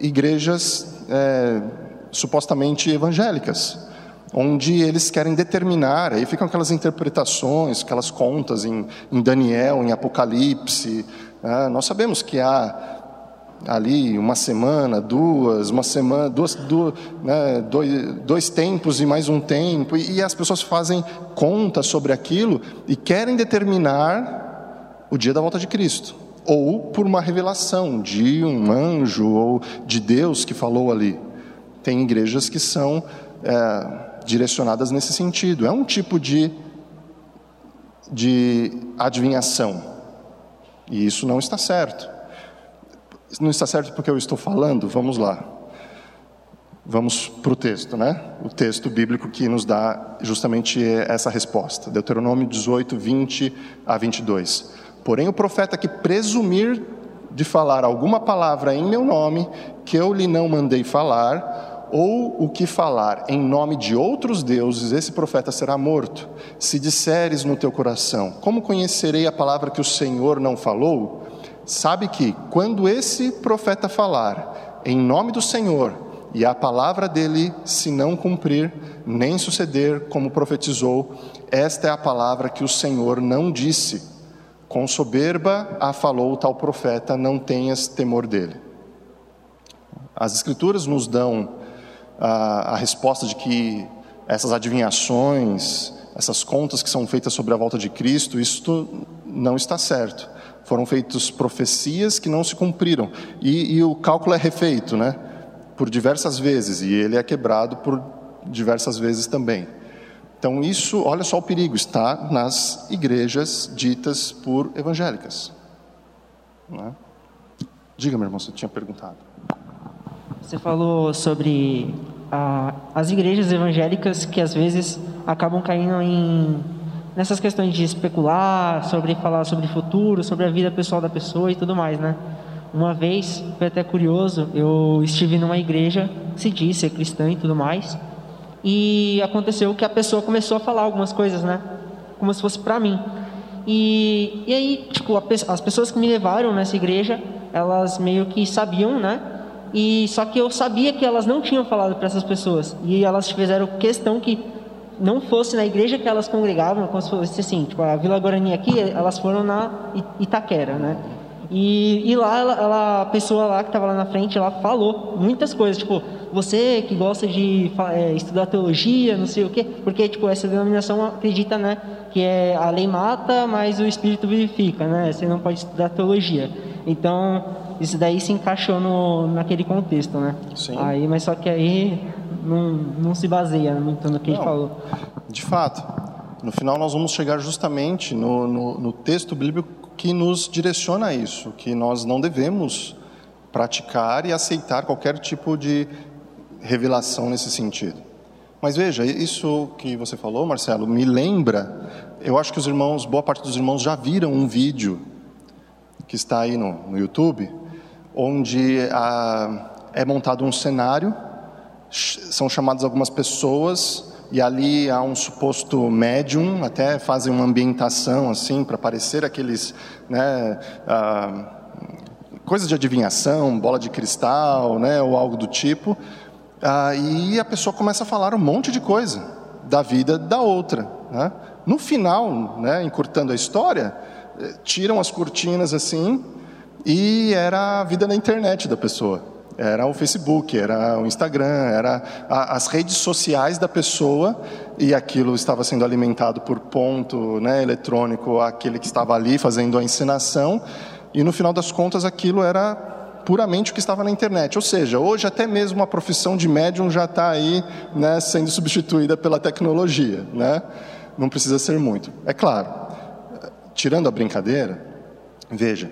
S1: igrejas é, supostamente evangélicas, onde eles querem determinar, aí ficam aquelas interpretações, aquelas contas em, em Daniel, em Apocalipse. Né? Nós sabemos que há ali uma semana, duas, uma semana, duas, duas né, dois, dois tempos e mais um tempo, e, e as pessoas fazem conta sobre aquilo e querem determinar o dia da volta de Cristo, ou por uma revelação de um anjo ou de Deus que falou ali. Tem igrejas que são é, direcionadas nesse sentido. É um tipo de, de adivinhação, e isso não está certo. Não está certo porque eu estou falando? Vamos lá. Vamos para o texto, né? O texto bíblico que nos dá justamente essa resposta. Deuteronômio 18, 20 a 22. Porém, o profeta que presumir de falar alguma palavra em meu nome, que eu lhe não mandei falar, ou o que falar em nome de outros deuses, esse profeta será morto. Se disseres no teu coração, como conhecerei a palavra que o Senhor não falou? sabe que quando esse profeta falar em nome do Senhor e a palavra dele se não cumprir, nem suceder como profetizou, esta é a palavra que o Senhor não disse. Com soberba a falou tal profeta, não tenhas temor dele. As Escrituras nos dão a, a resposta de que essas adivinhações, essas contas que são feitas sobre a volta de Cristo, isto não está certo foram feitas profecias que não se cumpriram. E, e, o cálculo é refeito, né? Por diversas vezes, e ele é quebrado por diversas vezes também. Então, isso, olha só o perigo, está nas igrejas ditas por evangélicas. Né? Diga, meu irmão, você tinha perguntado.
S4: Você falou sobre ah, as igrejas evangélicas que às vezes acabam caindo em nessas questões de especular, sobre falar sobre futuro, sobre a vida pessoal da pessoa e tudo mais, né? Uma vez, foi até curioso, eu estive numa igreja, se diz ser cristã e tudo mais, e aconteceu que a pessoa começou a falar algumas coisas, né? Como se fosse para mim. E, e aí, tipo, a, as pessoas que me levaram nessa igreja, elas meio que sabiam, né? E só que eu sabia que elas não tinham falado para essas pessoas. E elas fizeram questão que não fosse na igreja que elas congregavam, como se fosse assim, tipo, a Vila Guarani aqui, elas foram na Itaquera, né? E, e lá, ela, ela, a pessoa lá que estava lá na frente, ela falou muitas coisas, tipo, você que gosta de é, estudar teologia, não sei o quê, porque, tipo, essa denominação acredita, né, que é a lei mata, mas o Espírito vivifica, né? Você não pode estudar teologia. Então, isso daí se encaixou no, naquele contexto, né?
S1: Sim.
S4: Aí, mas só que aí não, não se baseia muito no que
S1: Não.
S4: ele falou.
S1: De fato, no final nós vamos chegar justamente no, no, no texto bíblico que nos direciona a isso, que nós não devemos praticar e aceitar qualquer tipo de revelação nesse sentido. Mas veja, isso que você falou, Marcelo, me lembra. Eu acho que os irmãos, boa parte dos irmãos já viram um vídeo que está aí no, no YouTube, onde ah, é montado um cenário, são chamadas algumas pessoas e ali há um suposto médium, até fazem uma ambientação assim para parecer aqueles, né, ah, coisas de adivinhação, bola de cristal, né, ou algo do tipo. Ah, e a pessoa começa a falar um monte de coisa da vida da outra. Né? No final, né, encurtando a história, eh, tiram as cortinas assim e era a vida na internet da pessoa. Era o Facebook, era o Instagram, era a- as redes sociais da pessoa e aquilo estava sendo alimentado por ponto né, eletrônico, aquele que estava ali fazendo a encenação e no final das contas aquilo era puramente o que estava na internet. Ou seja, hoje até mesmo a profissão de médium já está aí né, sendo substituída pela tecnologia. Né? Não precisa ser muito. É claro, tirando a brincadeira, veja,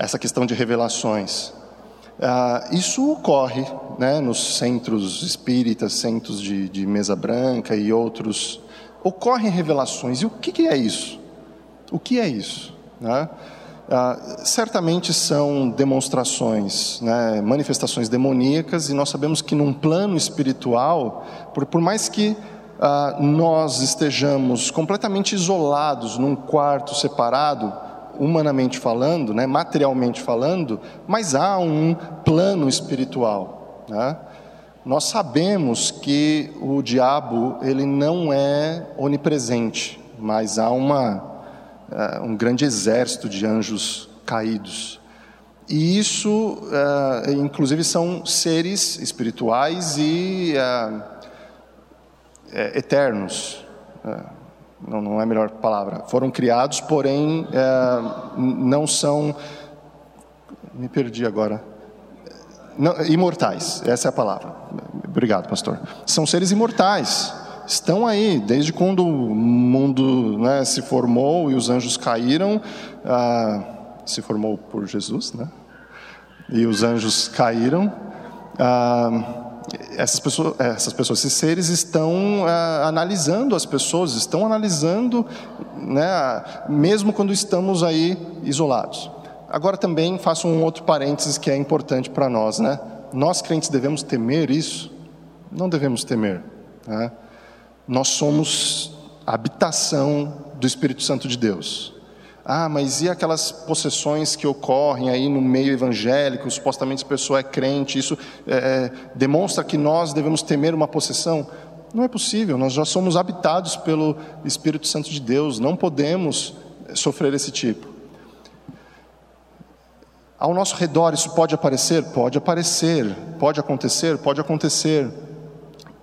S1: essa questão de revelações. ah, isso ocorre né, nos centros espíritas, centros de, de mesa branca e outros. Ocorrem revelações. E o que, que é isso? O que é isso? Né? Ah, certamente são demonstrações, né, manifestações demoníacas, e nós sabemos que num plano espiritual, por, por mais que ah, nós estejamos completamente isolados num quarto separado, humanamente falando, né, materialmente falando, mas há um plano espiritual. Né? Nós sabemos que o diabo ele não é onipresente, mas há uma uh, um grande exército de anjos caídos. E isso, uh, inclusive, são seres espirituais e uh, eternos. Não, não, é a melhor palavra. Foram criados, porém, não são. Me perdi agora. Não, imortais, essa é a palavra. Obrigado, pastor. São seres imortais estão aí desde quando o mundo né, se formou e os anjos caíram ah, se formou por Jesus né e os anjos caíram ah, essas pessoas essas pessoas esses seres estão ah, analisando as pessoas estão analisando né, mesmo quando estamos aí isolados agora também faço um outro parênteses que é importante para nós né nós crentes devemos temer isso não devemos temer né? nós somos a habitação do Espírito Santo de Deus. Ah, mas e aquelas possessões que ocorrem aí no meio evangélico, supostamente a pessoa é crente, isso é, demonstra que nós devemos temer uma possessão? Não é possível, nós já somos habitados pelo Espírito Santo de Deus, não podemos sofrer esse tipo. Ao nosso redor isso pode aparecer? Pode aparecer, pode acontecer, pode acontecer.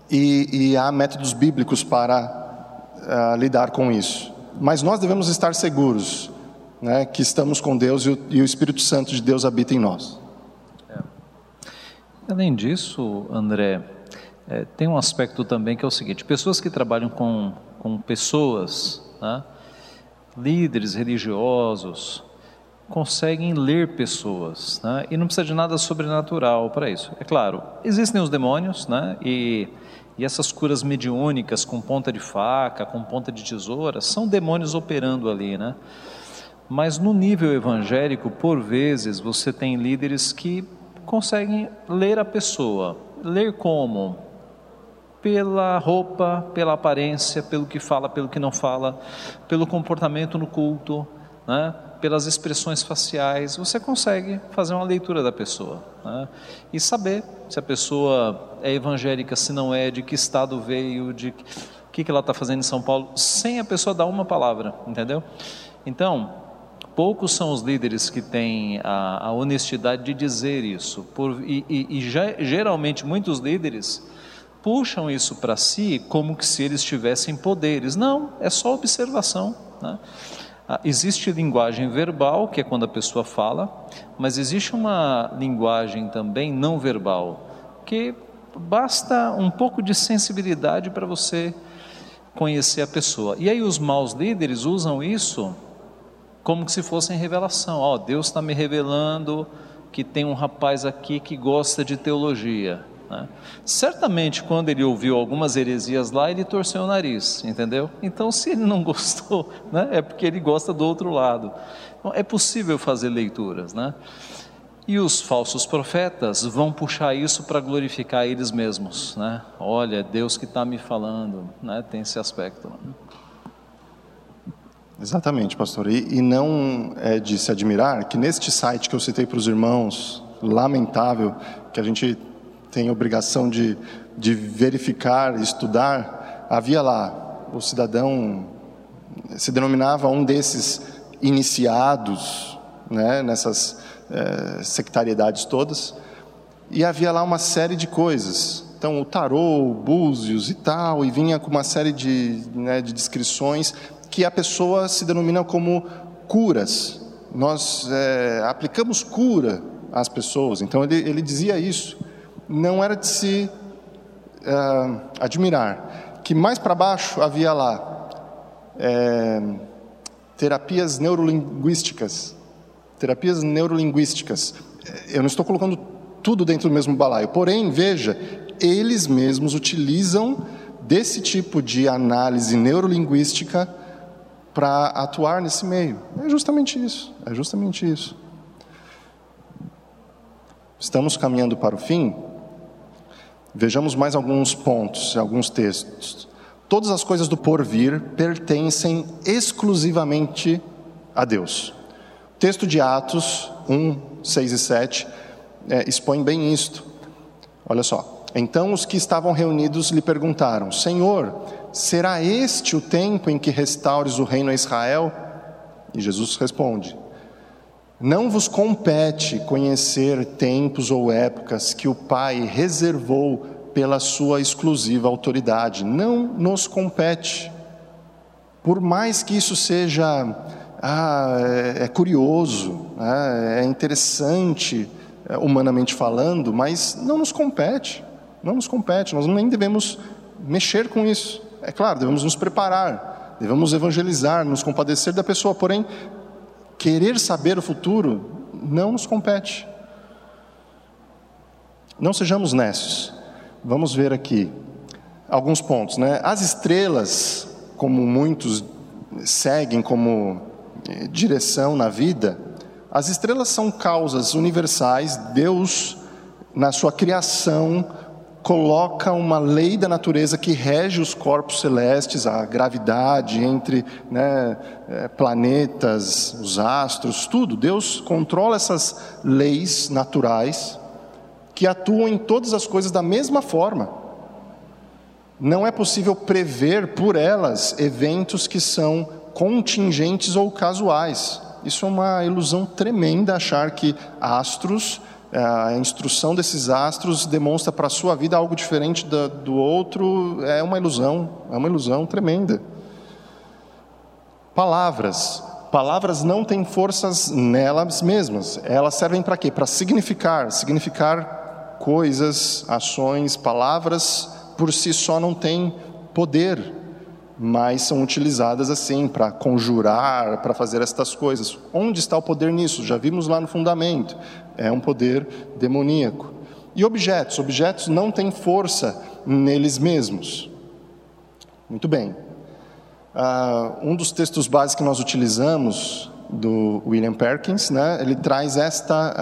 S1: E, e há métodos bíblicos para uh, lidar com isso. Mas nós devemos estar seguros né, que estamos com Deus e o, e o, Espírito Santo de Deus habita em nós.
S3: É. Além disso, André, é, tem um aspecto também que é o seguinte: pessoas que trabalham com, com pessoas, né, líderes religiosos, conseguem ler pessoas, né? e não precisa de nada sobrenatural para isso. É claro, existem os demônios, né? e, e essas curas mediúnicas com ponta de faca, com ponta de tesoura, são demônios operando ali, né? Mas no nível evangélico, por vezes, você tem líderes que conseguem ler a pessoa. Ler como? Pela roupa, pela aparência, pelo que fala, pelo que não fala, pelo comportamento no culto, né? pelas expressões faciais, você consegue fazer uma leitura da pessoa né? e saber se a pessoa é evangélica, se não é, de que estado veio, de que, que ela está fazendo em São Paulo, sem a pessoa dar uma palavra, entendeu? Então, poucos são os líderes que têm a, a honestidade de dizer isso, por, e, e, e geralmente muitos líderes puxam isso para si como que se eles tivessem poderes. Não, é só observação. Né? Ah, existe linguagem verbal, que é quando a pessoa fala, mas existe uma linguagem também não verbal, que basta um pouco de sensibilidade para você conhecer a pessoa. E aí os maus líderes usam isso como se fossem revelação. Ó, oh, Deus está me revelando que tem um rapaz aqui que gosta de teologia. Né? Certamente, quando ele ouviu algumas heresias lá, ele torceu o nariz, entendeu? Então, se ele não [LAUGHS] gostou, né, é porque ele gosta do outro lado. Então, é possível fazer leituras, né? E os falsos profetas vão puxar isso para glorificar eles mesmos, né? Olha, Deus que está me falando, né? Tem esse aspecto. Né?
S1: Exatamente, pastor. E, e não é de se admirar que neste site que eu citei para os irmãos, lamentável, que a gente tem obrigação de, de verificar, estudar, havia lá o cidadão se denominava um desses iniciados, né? Nessas é, sectariedades todas, e havia lá uma série de coisas. Então, o tarô, búzios e tal, e vinha com uma série de, né, de descrições que a pessoa se denomina como curas. Nós é, aplicamos cura às pessoas. Então, ele, ele dizia isso. Não era de se uh, admirar. Que mais para baixo havia lá é, terapias neurolinguísticas terapias neurolinguísticas. Eu não estou colocando tudo dentro do mesmo balaio, porém, veja, eles mesmos utilizam desse tipo de análise neurolinguística para atuar nesse meio. É justamente isso, é justamente isso. Estamos caminhando para o fim. Vejamos mais alguns pontos, alguns textos. Todas as coisas do porvir pertencem exclusivamente a Deus texto de Atos 1, 6 e 7 é, expõe bem isto. Olha só. Então os que estavam reunidos lhe perguntaram: Senhor, será este o tempo em que restaures o reino a Israel? E Jesus responde: Não vos compete conhecer tempos ou épocas que o Pai reservou pela sua exclusiva autoridade. Não nos compete. Por mais que isso seja ah, é, é curioso, né? é interessante, é, humanamente falando, mas não nos compete, não nos compete, nós nem devemos mexer com isso. É claro, devemos nos preparar, devemos evangelizar, nos compadecer da pessoa, porém, querer saber o futuro não nos compete. Não sejamos nessos. Vamos ver aqui alguns pontos, né? As estrelas, como muitos seguem como direção na vida, as estrelas são causas universais. Deus, na sua criação, coloca uma lei da natureza que rege os corpos celestes, a gravidade entre né, é, planetas, os astros, tudo. Deus controla essas leis naturais que atuam em todas as coisas da mesma forma. Não é possível prever por elas eventos que são contingentes ou casuais. Isso é uma ilusão tremenda achar que astros, a instrução desses astros demonstra para a sua vida algo diferente do outro, é uma ilusão, é uma ilusão tremenda. Palavras. Palavras não têm forças nelas mesmas. Elas servem para quê? Para significar, significar coisas, ações, palavras por si só não têm poder mas são utilizadas assim para conjurar, para fazer estas coisas. Onde está o poder nisso? Já vimos lá no fundamento. É um poder demoníaco. E objetos? Objetos não têm força neles mesmos. Muito bem. Uh, um dos textos básicos que nós utilizamos do William Perkins, né, ele traz esta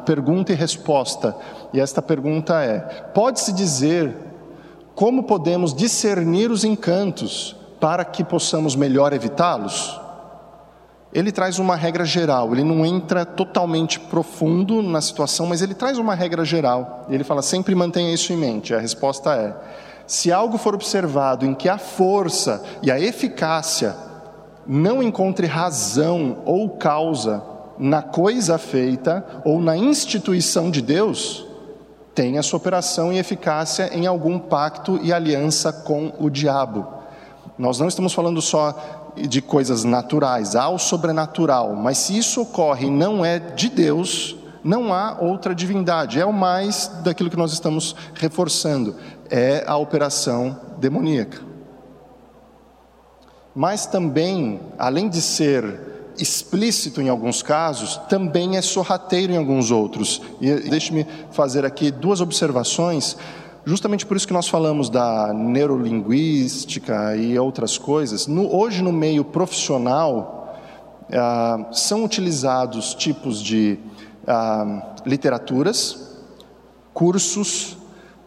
S1: uh, pergunta e resposta. E esta pergunta é: pode-se dizer como podemos discernir os encantos para que possamos melhor evitá-los? Ele traz uma regra geral, ele não entra totalmente profundo na situação, mas ele traz uma regra geral. Ele fala: sempre mantenha isso em mente. A resposta é: se algo for observado em que a força e a eficácia não encontre razão ou causa na coisa feita ou na instituição de Deus, tem a sua operação e eficácia em algum pacto e aliança com o diabo. Nós não estamos falando só de coisas naturais, há o sobrenatural, mas se isso ocorre e não é de Deus, não há outra divindade, é o mais daquilo que nós estamos reforçando, é a operação demoníaca. Mas também, além de ser explícito em alguns casos, também é sorrateiro em alguns outros. E deixe-me fazer aqui duas observações, justamente por isso que nós falamos da neurolinguística e outras coisas. No, hoje, no meio profissional, ah, são utilizados tipos de ah, literaturas, cursos,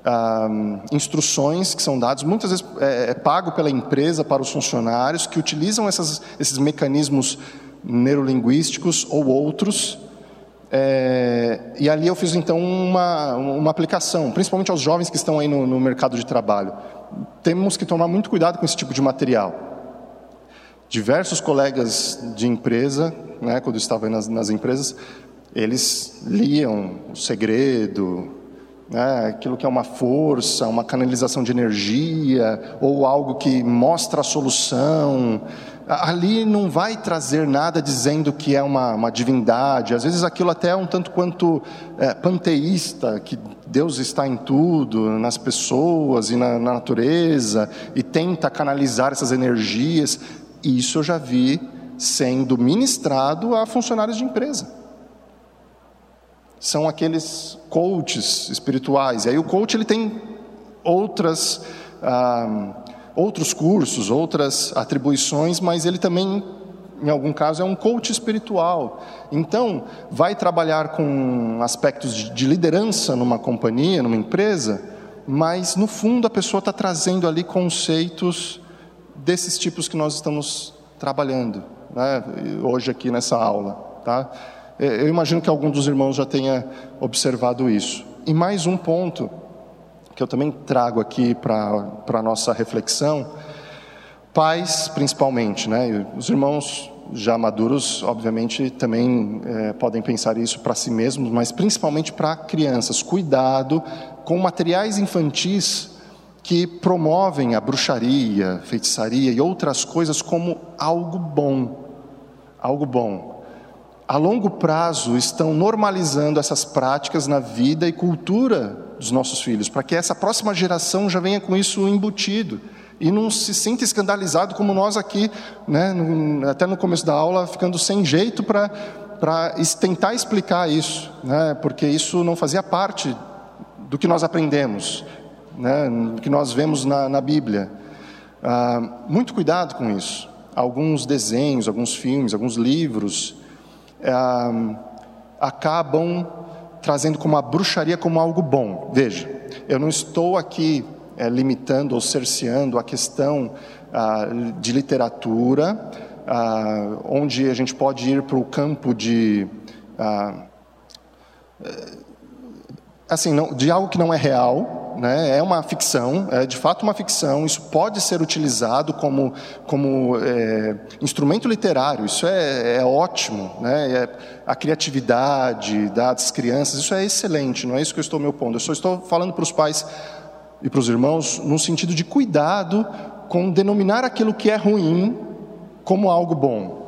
S1: ah, instruções que são dados, muitas vezes é, é, pago pela empresa para os funcionários que utilizam essas, esses mecanismos neurolinguísticos ou outros. É, e ali eu fiz então uma, uma aplicação, principalmente aos jovens que estão aí no, no mercado de trabalho. Temos que tomar muito cuidado com esse tipo de material. Diversos colegas de empresa, né, quando eu estava nas, nas empresas, eles liam o segredo, né, aquilo que é uma força, uma canalização de energia, ou algo que mostra a solução. Ali não vai trazer nada dizendo que é uma, uma divindade, às vezes aquilo até é um tanto quanto é, panteísta, que Deus está em tudo, nas pessoas e na, na natureza, e tenta canalizar essas energias. Isso eu já vi sendo ministrado a funcionários de empresa são aqueles coaches espirituais. E aí o coach ele tem outras, ah, outros cursos, outras atribuições, mas ele também, em algum caso, é um coach espiritual. Então, vai trabalhar com aspectos de, de liderança numa companhia, numa empresa, mas no fundo a pessoa está trazendo ali conceitos desses tipos que nós estamos trabalhando né, hoje aqui nessa aula. Tá? Eu imagino que algum dos irmãos já tenha observado isso. E mais um ponto que eu também trago aqui para a nossa reflexão, pais principalmente, né? Os irmãos já maduros, obviamente, também é, podem pensar isso para si mesmos, mas principalmente para crianças. Cuidado com materiais infantis que promovem a bruxaria, feitiçaria e outras coisas como algo bom. Algo bom a longo prazo estão normalizando essas práticas na vida e cultura dos nossos filhos, para que essa próxima geração já venha com isso embutido e não se sinta escandalizado como nós aqui, né, até no começo da aula, ficando sem jeito para tentar explicar isso, né, porque isso não fazia parte do que nós aprendemos, né, do que nós vemos na, na Bíblia. Ah, muito cuidado com isso. Alguns desenhos, alguns filmes, alguns livros é, acabam trazendo como a bruxaria como algo bom. Veja, eu não estou aqui é, limitando ou cerceando a questão ah, de literatura, ah, onde a gente pode ir para o campo de ah, assim, não, de algo que não é real, né? é uma ficção, é de fato uma ficção, isso pode ser utilizado como, como é, instrumento literário, isso é, é ótimo, né? É, a criatividade das crianças, isso é excelente, não é isso que eu estou me opondo, eu só estou falando para os pais e para os irmãos no sentido de cuidado com denominar aquilo que é ruim como algo bom.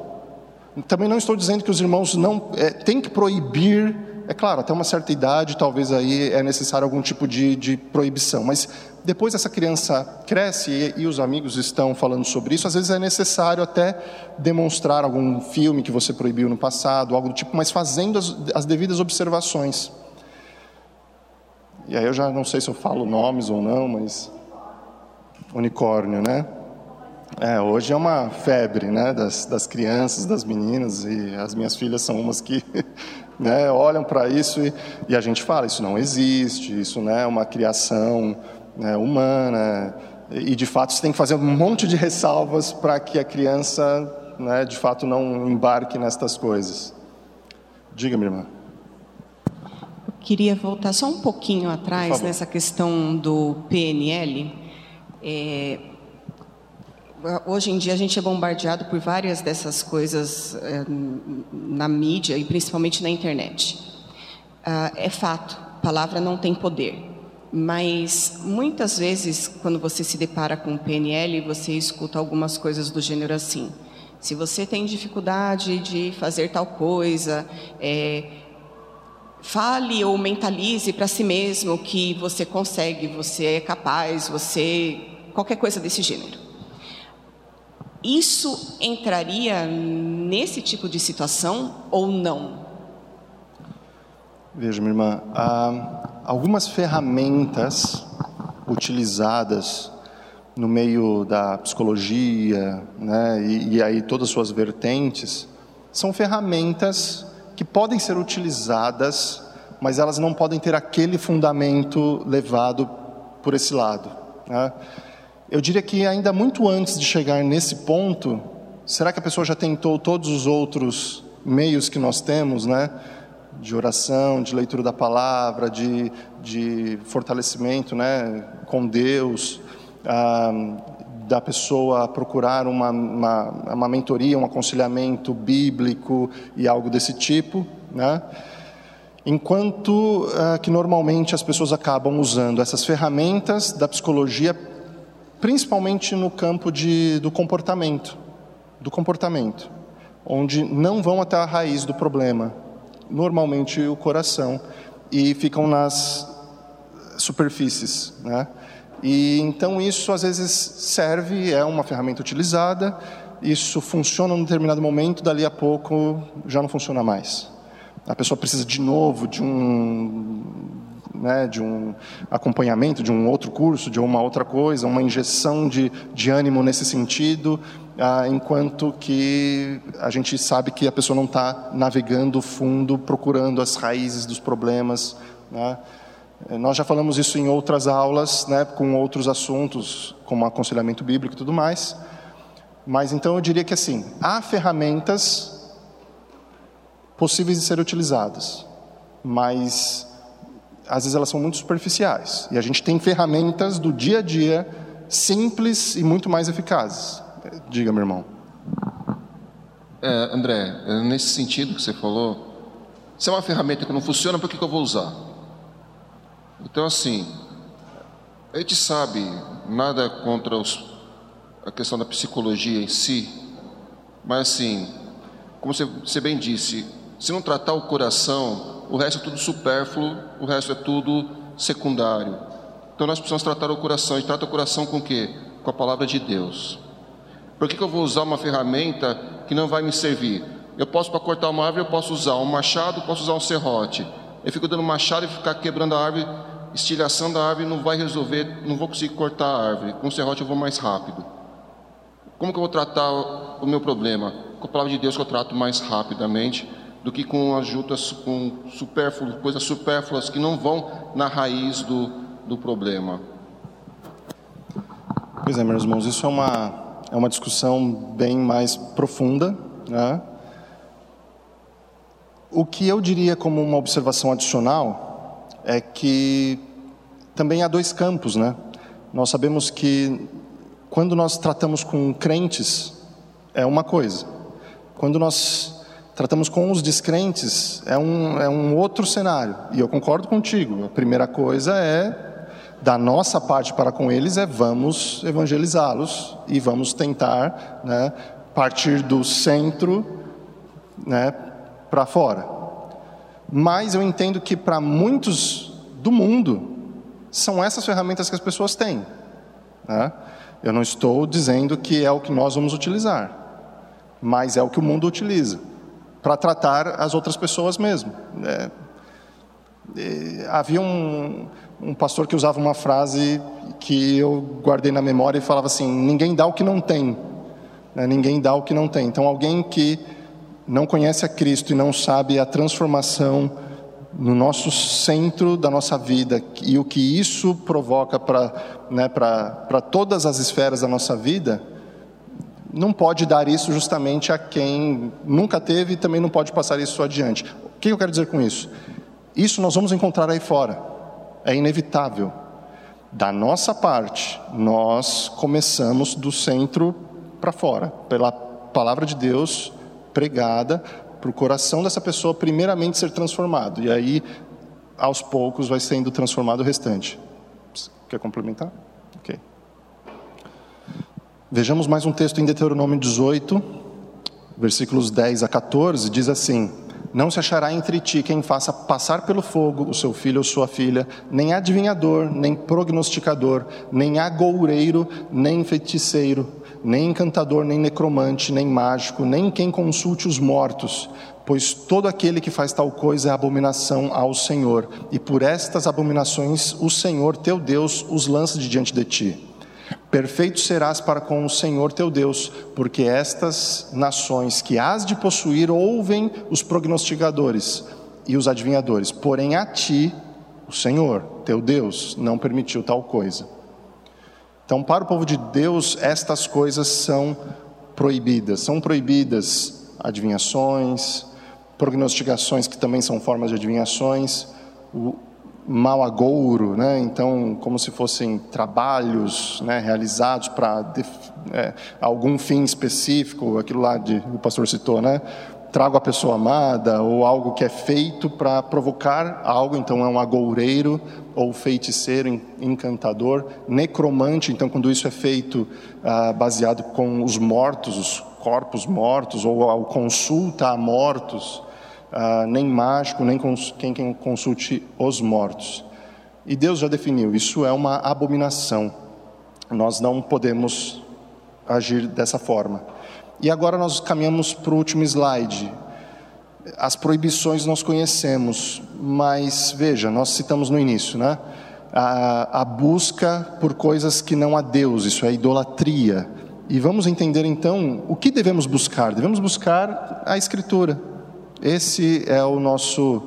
S1: Também não estou dizendo que os irmãos não é, têm que proibir é claro, até uma certa idade, talvez aí é necessário algum tipo de, de proibição, mas depois essa criança cresce e, e, os amigos estão falando sobre isso, às vezes é necessário até demonstrar algum filme que você proibiu no passado, algo do tipo, mas fazendo as, as devidas observações. E aí eu já não sei se eu falo nomes ou não, mas unicórnio, né? É, hoje é uma febre, né, das, das crianças, das meninas, e as minhas filhas são umas que [LAUGHS] né, olham para isso e, e, a gente fala, isso não existe, isso não é uma criação né, humana, e de fato você tem que fazer um monte de ressalvas para que a criança, né, de fato, não embarque nestas coisas. Diga, minha irmã.
S5: Eu queria voltar só um pouquinho atrás nessa questão do PNL. É, hoje em dia a gente é bombardeado por várias dessas coisas é, na mídia e principalmente na internet. Ah, é fato, palavra não tem poder. Mas muitas vezes, quando você se depara com PNL, você escuta algumas coisas do gênero assim: Se você tem dificuldade de fazer tal coisa, é, fale ou mentalize para si mesmo que você consegue, você é capaz, você. qualquer coisa desse gênero. Isso entraria nesse tipo de situação ou não?
S1: Veja, minha irmã, algumas ferramentas utilizadas no meio da psicologia, né, e, e aí todas as suas vertentes, são ferramentas que podem ser utilizadas, mas elas não podem ter aquele fundamento levado por esse lado. Né? Eu diria que ainda muito antes de chegar nesse ponto, será que a pessoa já tentou todos os outros meios que nós temos, né? De oração, de leitura da palavra, de, de fortalecimento, né? Com Deus, ah, da pessoa procurar uma, uma, uma mentoria, um aconselhamento bíblico e algo desse tipo, né? Enquanto ah, que normalmente as pessoas acabam usando essas ferramentas da psicologia, principalmente no campo de, do comportamento, do comportamento, onde não vão até a raiz do problema, normalmente o coração, e ficam nas superfícies, né? E então isso às vezes serve, é uma ferramenta utilizada, isso funciona num determinado momento, dali a pouco já não funciona mais. A pessoa precisa de novo de um, né, de um acompanhamento, de um outro curso, de uma outra coisa, uma injeção de, de ânimo nesse sentido, ah, enquanto que a gente sabe que a pessoa não está navegando fundo, procurando as raízes dos problemas. Né? Nós já falamos isso em outras aulas, né, com outros assuntos, como aconselhamento bíblico e tudo mais. Mas então eu diria que assim, há ferramentas possíveis de ser utilizadas, mas às vezes elas são muito superficiais. E a gente tem ferramentas do dia a dia simples e muito mais eficazes. Diga, meu irmão.
S6: É, André, é, nesse sentido que você falou, se é uma ferramenta que não funciona, por que, que eu vou usar? Então, assim, a gente sabe, nada contra os, a questão da psicologia em si, mas assim, como você, você bem disse, se não tratar o coração, o resto é tudo supérfluo, o resto é tudo secundário. Então nós precisamos tratar o coração. E trata o coração com o quê? Com a palavra de Deus. Por que, que eu vou usar uma ferramenta que não vai me servir? Eu posso, para cortar uma árvore, eu posso usar um machado, posso usar um serrote. Eu fico dando machado e ficar quebrando a árvore, estilhaçando a árvore, não vai resolver, não vou conseguir cortar a árvore. Com o serrote eu vou mais rápido. Como que eu vou tratar o meu problema? Com a palavra de Deus que eu trato mais rapidamente do que com ajudas com supérfluos, coisas supérfluas que não vão na raiz do, do problema.
S1: Pois é, meus irmãos, isso é uma, é uma discussão bem mais profunda. Né? O que eu diria como uma observação adicional é que também há dois campos, né? Nós sabemos que quando nós tratamos com crentes é uma coisa, quando nós tratamos com os descrentes, é um, é um outro cenário. E eu concordo contigo. A primeira coisa é, da nossa parte para com eles, é vamos evangelizá-los e vamos tentar né, partir do centro né, para fora. Mas eu entendo que para muitos do mundo, são essas ferramentas que as pessoas têm. Né? Eu não estou dizendo que é o que nós vamos utilizar, mas é o que o mundo utiliza para tratar as outras pessoas mesmo. É, é, havia um, um pastor que usava uma frase que eu guardei na memória e falava assim: ninguém dá o que não tem. Né? Ninguém dá o que não tem. Então, alguém que não conhece a Cristo e não sabe a transformação no nosso centro da nossa vida e o que isso provoca para né, todas as esferas da nossa vida, não pode dar isso justamente a quem nunca teve e também não pode passar isso adiante. O que eu quero dizer com isso? Isso nós vamos encontrar aí fora, é inevitável. Da nossa parte, nós começamos do centro para fora, pela palavra de Deus pregada, para o coração dessa pessoa primeiramente ser transformado, e aí, aos poucos, vai sendo transformado o restante. Quer complementar? Vejamos mais um texto em Deuteronômio 18, versículos 10 a 14, diz assim: Não se achará entre ti quem faça passar pelo fogo o seu filho ou sua filha, nem adivinhador, nem prognosticador, nem agoureiro, nem feiticeiro, nem encantador, nem necromante, nem mágico, nem quem consulte os mortos, pois todo aquele que faz tal coisa é abominação ao Senhor, e por estas abominações o Senhor teu Deus os lança de diante de ti. Perfeito serás para com o Senhor teu Deus, porque estas nações que hás de possuir ouvem os prognosticadores e os adivinhadores, porém a ti, o Senhor teu Deus, não permitiu tal coisa. Então, para o povo de Deus, estas coisas são proibidas. São proibidas adivinhações, prognosticações, que também são formas de adivinhações, o mal agouro, né? então, como se fossem trabalhos né, realizados para é, algum fim específico, aquilo lá de, o pastor citou, né? trago a pessoa amada, ou algo que é feito para provocar algo, então é um agoureiro, ou feiticeiro, encantador, necromante, então quando isso é feito ah, baseado com os mortos, os corpos mortos, ou a consulta a mortos, ah, nem mágico, nem quem, quem consulte os mortos. E Deus já definiu, isso é uma abominação. Nós não podemos agir dessa forma. E agora nós caminhamos para o último slide. As proibições nós conhecemos, mas veja, nós citamos no início, né? A, a busca por coisas que não há Deus, isso é idolatria. E vamos entender então o que devemos buscar. Devemos buscar a Escritura, esse é o nosso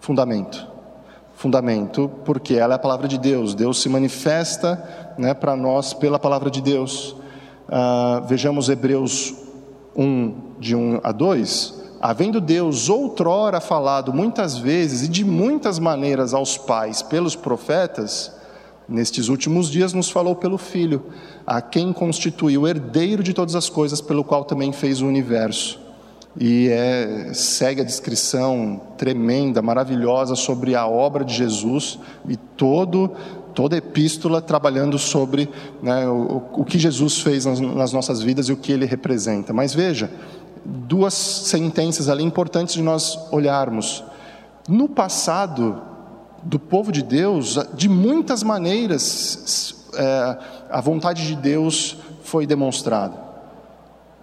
S1: fundamento. Fundamento, porque ela é a palavra de Deus. Deus se manifesta né, para nós pela palavra de Deus. Ah, vejamos Hebreus 1, de 1 a 2. Havendo Deus outrora falado muitas vezes e de muitas maneiras aos pais pelos profetas, nestes últimos dias nos falou pelo Filho, a quem constituiu herdeiro de todas as coisas, pelo qual também fez o universo e é, segue a descrição tremenda, maravilhosa sobre a obra de Jesus e todo toda a epístola trabalhando sobre né, o, o, que Jesus fez nas, nas, nossas vidas e o que ele representa. Mas veja, duas sentenças ali importantes de nós olharmos. No passado do povo de Deus, de muitas maneiras, é, a vontade de Deus foi demonstrada.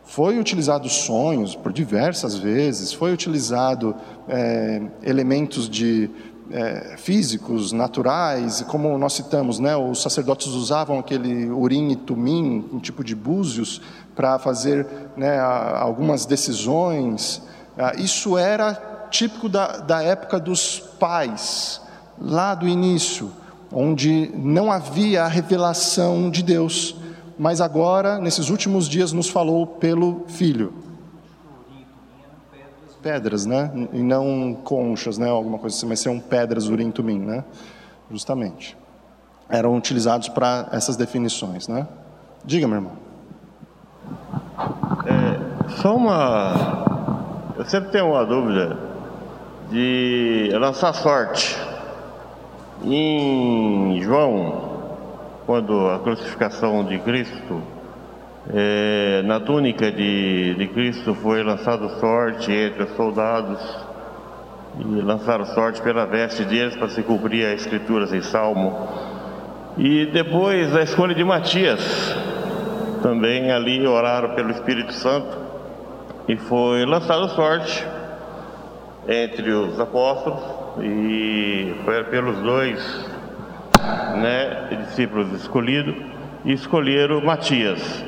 S1: Foi utilizado sonhos por diversas vezes, foi utilizado é, elementos de é, físicos, naturais, como nós citamos, né, os sacerdotes usavam aquele urim e tumim, um tipo de búzios, para fazer né, algumas decisões. Ah, isso era típico da, da época dos pais, lá do início, onde não havia a revelação de Deus mas agora, nesses últimos dias, nos falou pelo Filho. Pedras, né? E não conchas, né? Alguma coisa assim, mas são pedras urim tumim, né? Justamente. Eram utilizados para essas definições, né? Diga, meu irmão.
S7: É, só uma. Eu sempre tenho uma dúvida de lançar sorte. Em João quando a crucificação de Cristo, é, na túnica de, de Cristo foi lançado sorte entre os soldados e lançaram sorte pela veste deles para se cumprir as escrituras em Salmo. E depois a escolha de Matias, também ali oraram pelo Espírito Santo e foi lançado sorte entre os apóstolos e foi pelos dois né, discípulos escolhidos, e escolheram Matias.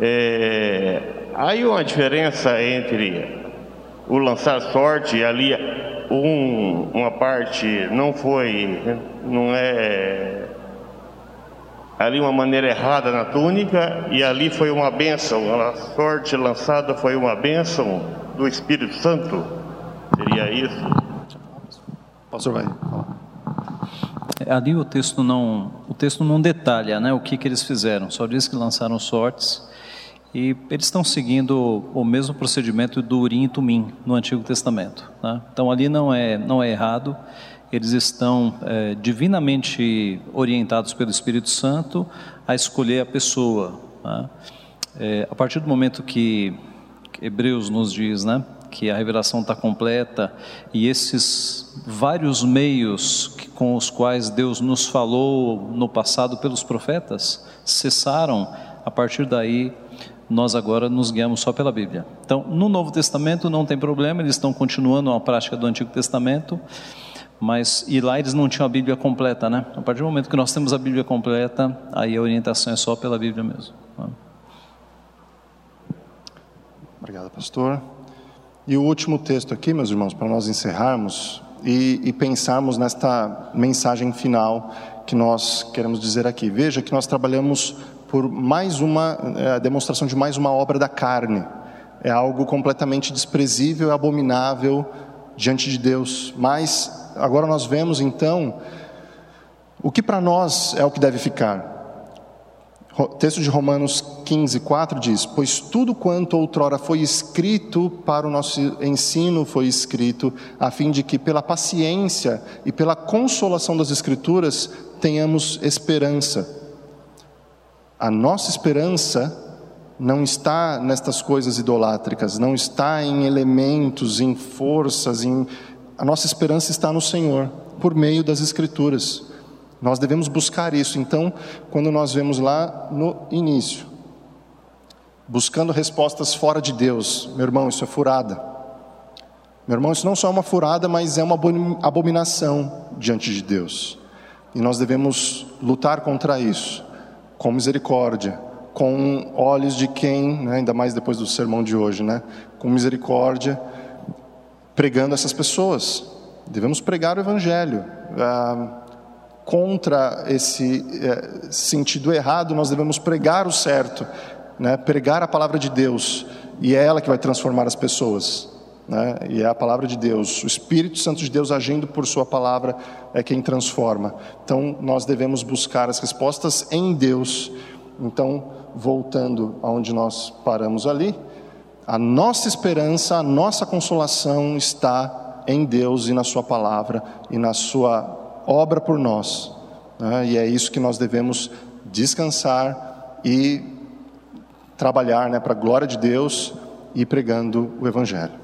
S7: É, aí uma diferença entre o lançar sorte ali um, uma parte não foi, não é ali uma maneira errada na túnica e ali foi uma bênção, a sorte lançada foi uma bênção do Espírito Santo, seria isso?
S1: Pastor vai falar.
S3: Ali o texto não, o texto não detalha, né, o que que eles fizeram. Só diz que lançaram sortes e eles estão seguindo o mesmo procedimento do Urim e Tumim no Antigo Testamento. Né? Então ali não é não é errado. Eles estão é, divinamente orientados pelo Espírito Santo a escolher a pessoa. Né? É, a partir do momento que Hebreus nos diz, né? Que a revelação está completa e esses vários meios que, com os quais Deus nos falou no passado pelos profetas cessaram. A partir daí, nós agora nos guiamos só pela Bíblia. Então, no Novo Testamento não tem problema, eles estão continuando a prática do Antigo Testamento, mas e lá eles não tinham a Bíblia completa, né? A partir do momento que nós temos a Bíblia completa, aí a orientação é só pela Bíblia mesmo.
S1: Obrigado, pastor. E o último texto aqui, meus irmãos, para nós encerrarmos e, e pensarmos nesta mensagem final que nós queremos dizer aqui. Veja que nós trabalhamos por mais uma é, demonstração de mais uma obra da carne. É algo completamente desprezível e abominável diante de Deus. Mas agora nós vemos então o que para nós é o que deve ficar. Texto de Romanos 15, 4 diz: Pois tudo quanto outrora foi escrito para o nosso ensino foi escrito, a fim de que, pela paciência e pela consolação das Escrituras, tenhamos esperança. A nossa esperança não está nestas coisas idolátricas, não está em elementos, em forças, em... a nossa esperança está no Senhor, por meio das Escrituras. Nós devemos buscar isso. Então, quando nós vemos lá no início, buscando respostas fora de Deus, meu irmão, isso é furada. Meu irmão, isso não só é uma furada, mas é uma abominação diante de Deus. E nós devemos lutar contra isso com misericórdia, com olhos de quem, né, ainda mais depois do sermão de hoje, né, com misericórdia, pregando essas pessoas. Devemos pregar o Evangelho. Ah, contra esse é, sentido errado, nós devemos pregar o certo, né, pregar a palavra de Deus, e é ela que vai transformar as pessoas. Né? E é a palavra de Deus, o Espírito Santo de Deus agindo por Sua palavra é quem transforma. Então nós devemos buscar as respostas em Deus. Então, voltando aonde nós paramos ali, a nossa esperança, a nossa consolação está em Deus e na Sua palavra e na Sua obra por nós. Né? E é isso que nós devemos descansar e trabalhar né, para a glória de Deus e pregando o Evangelho.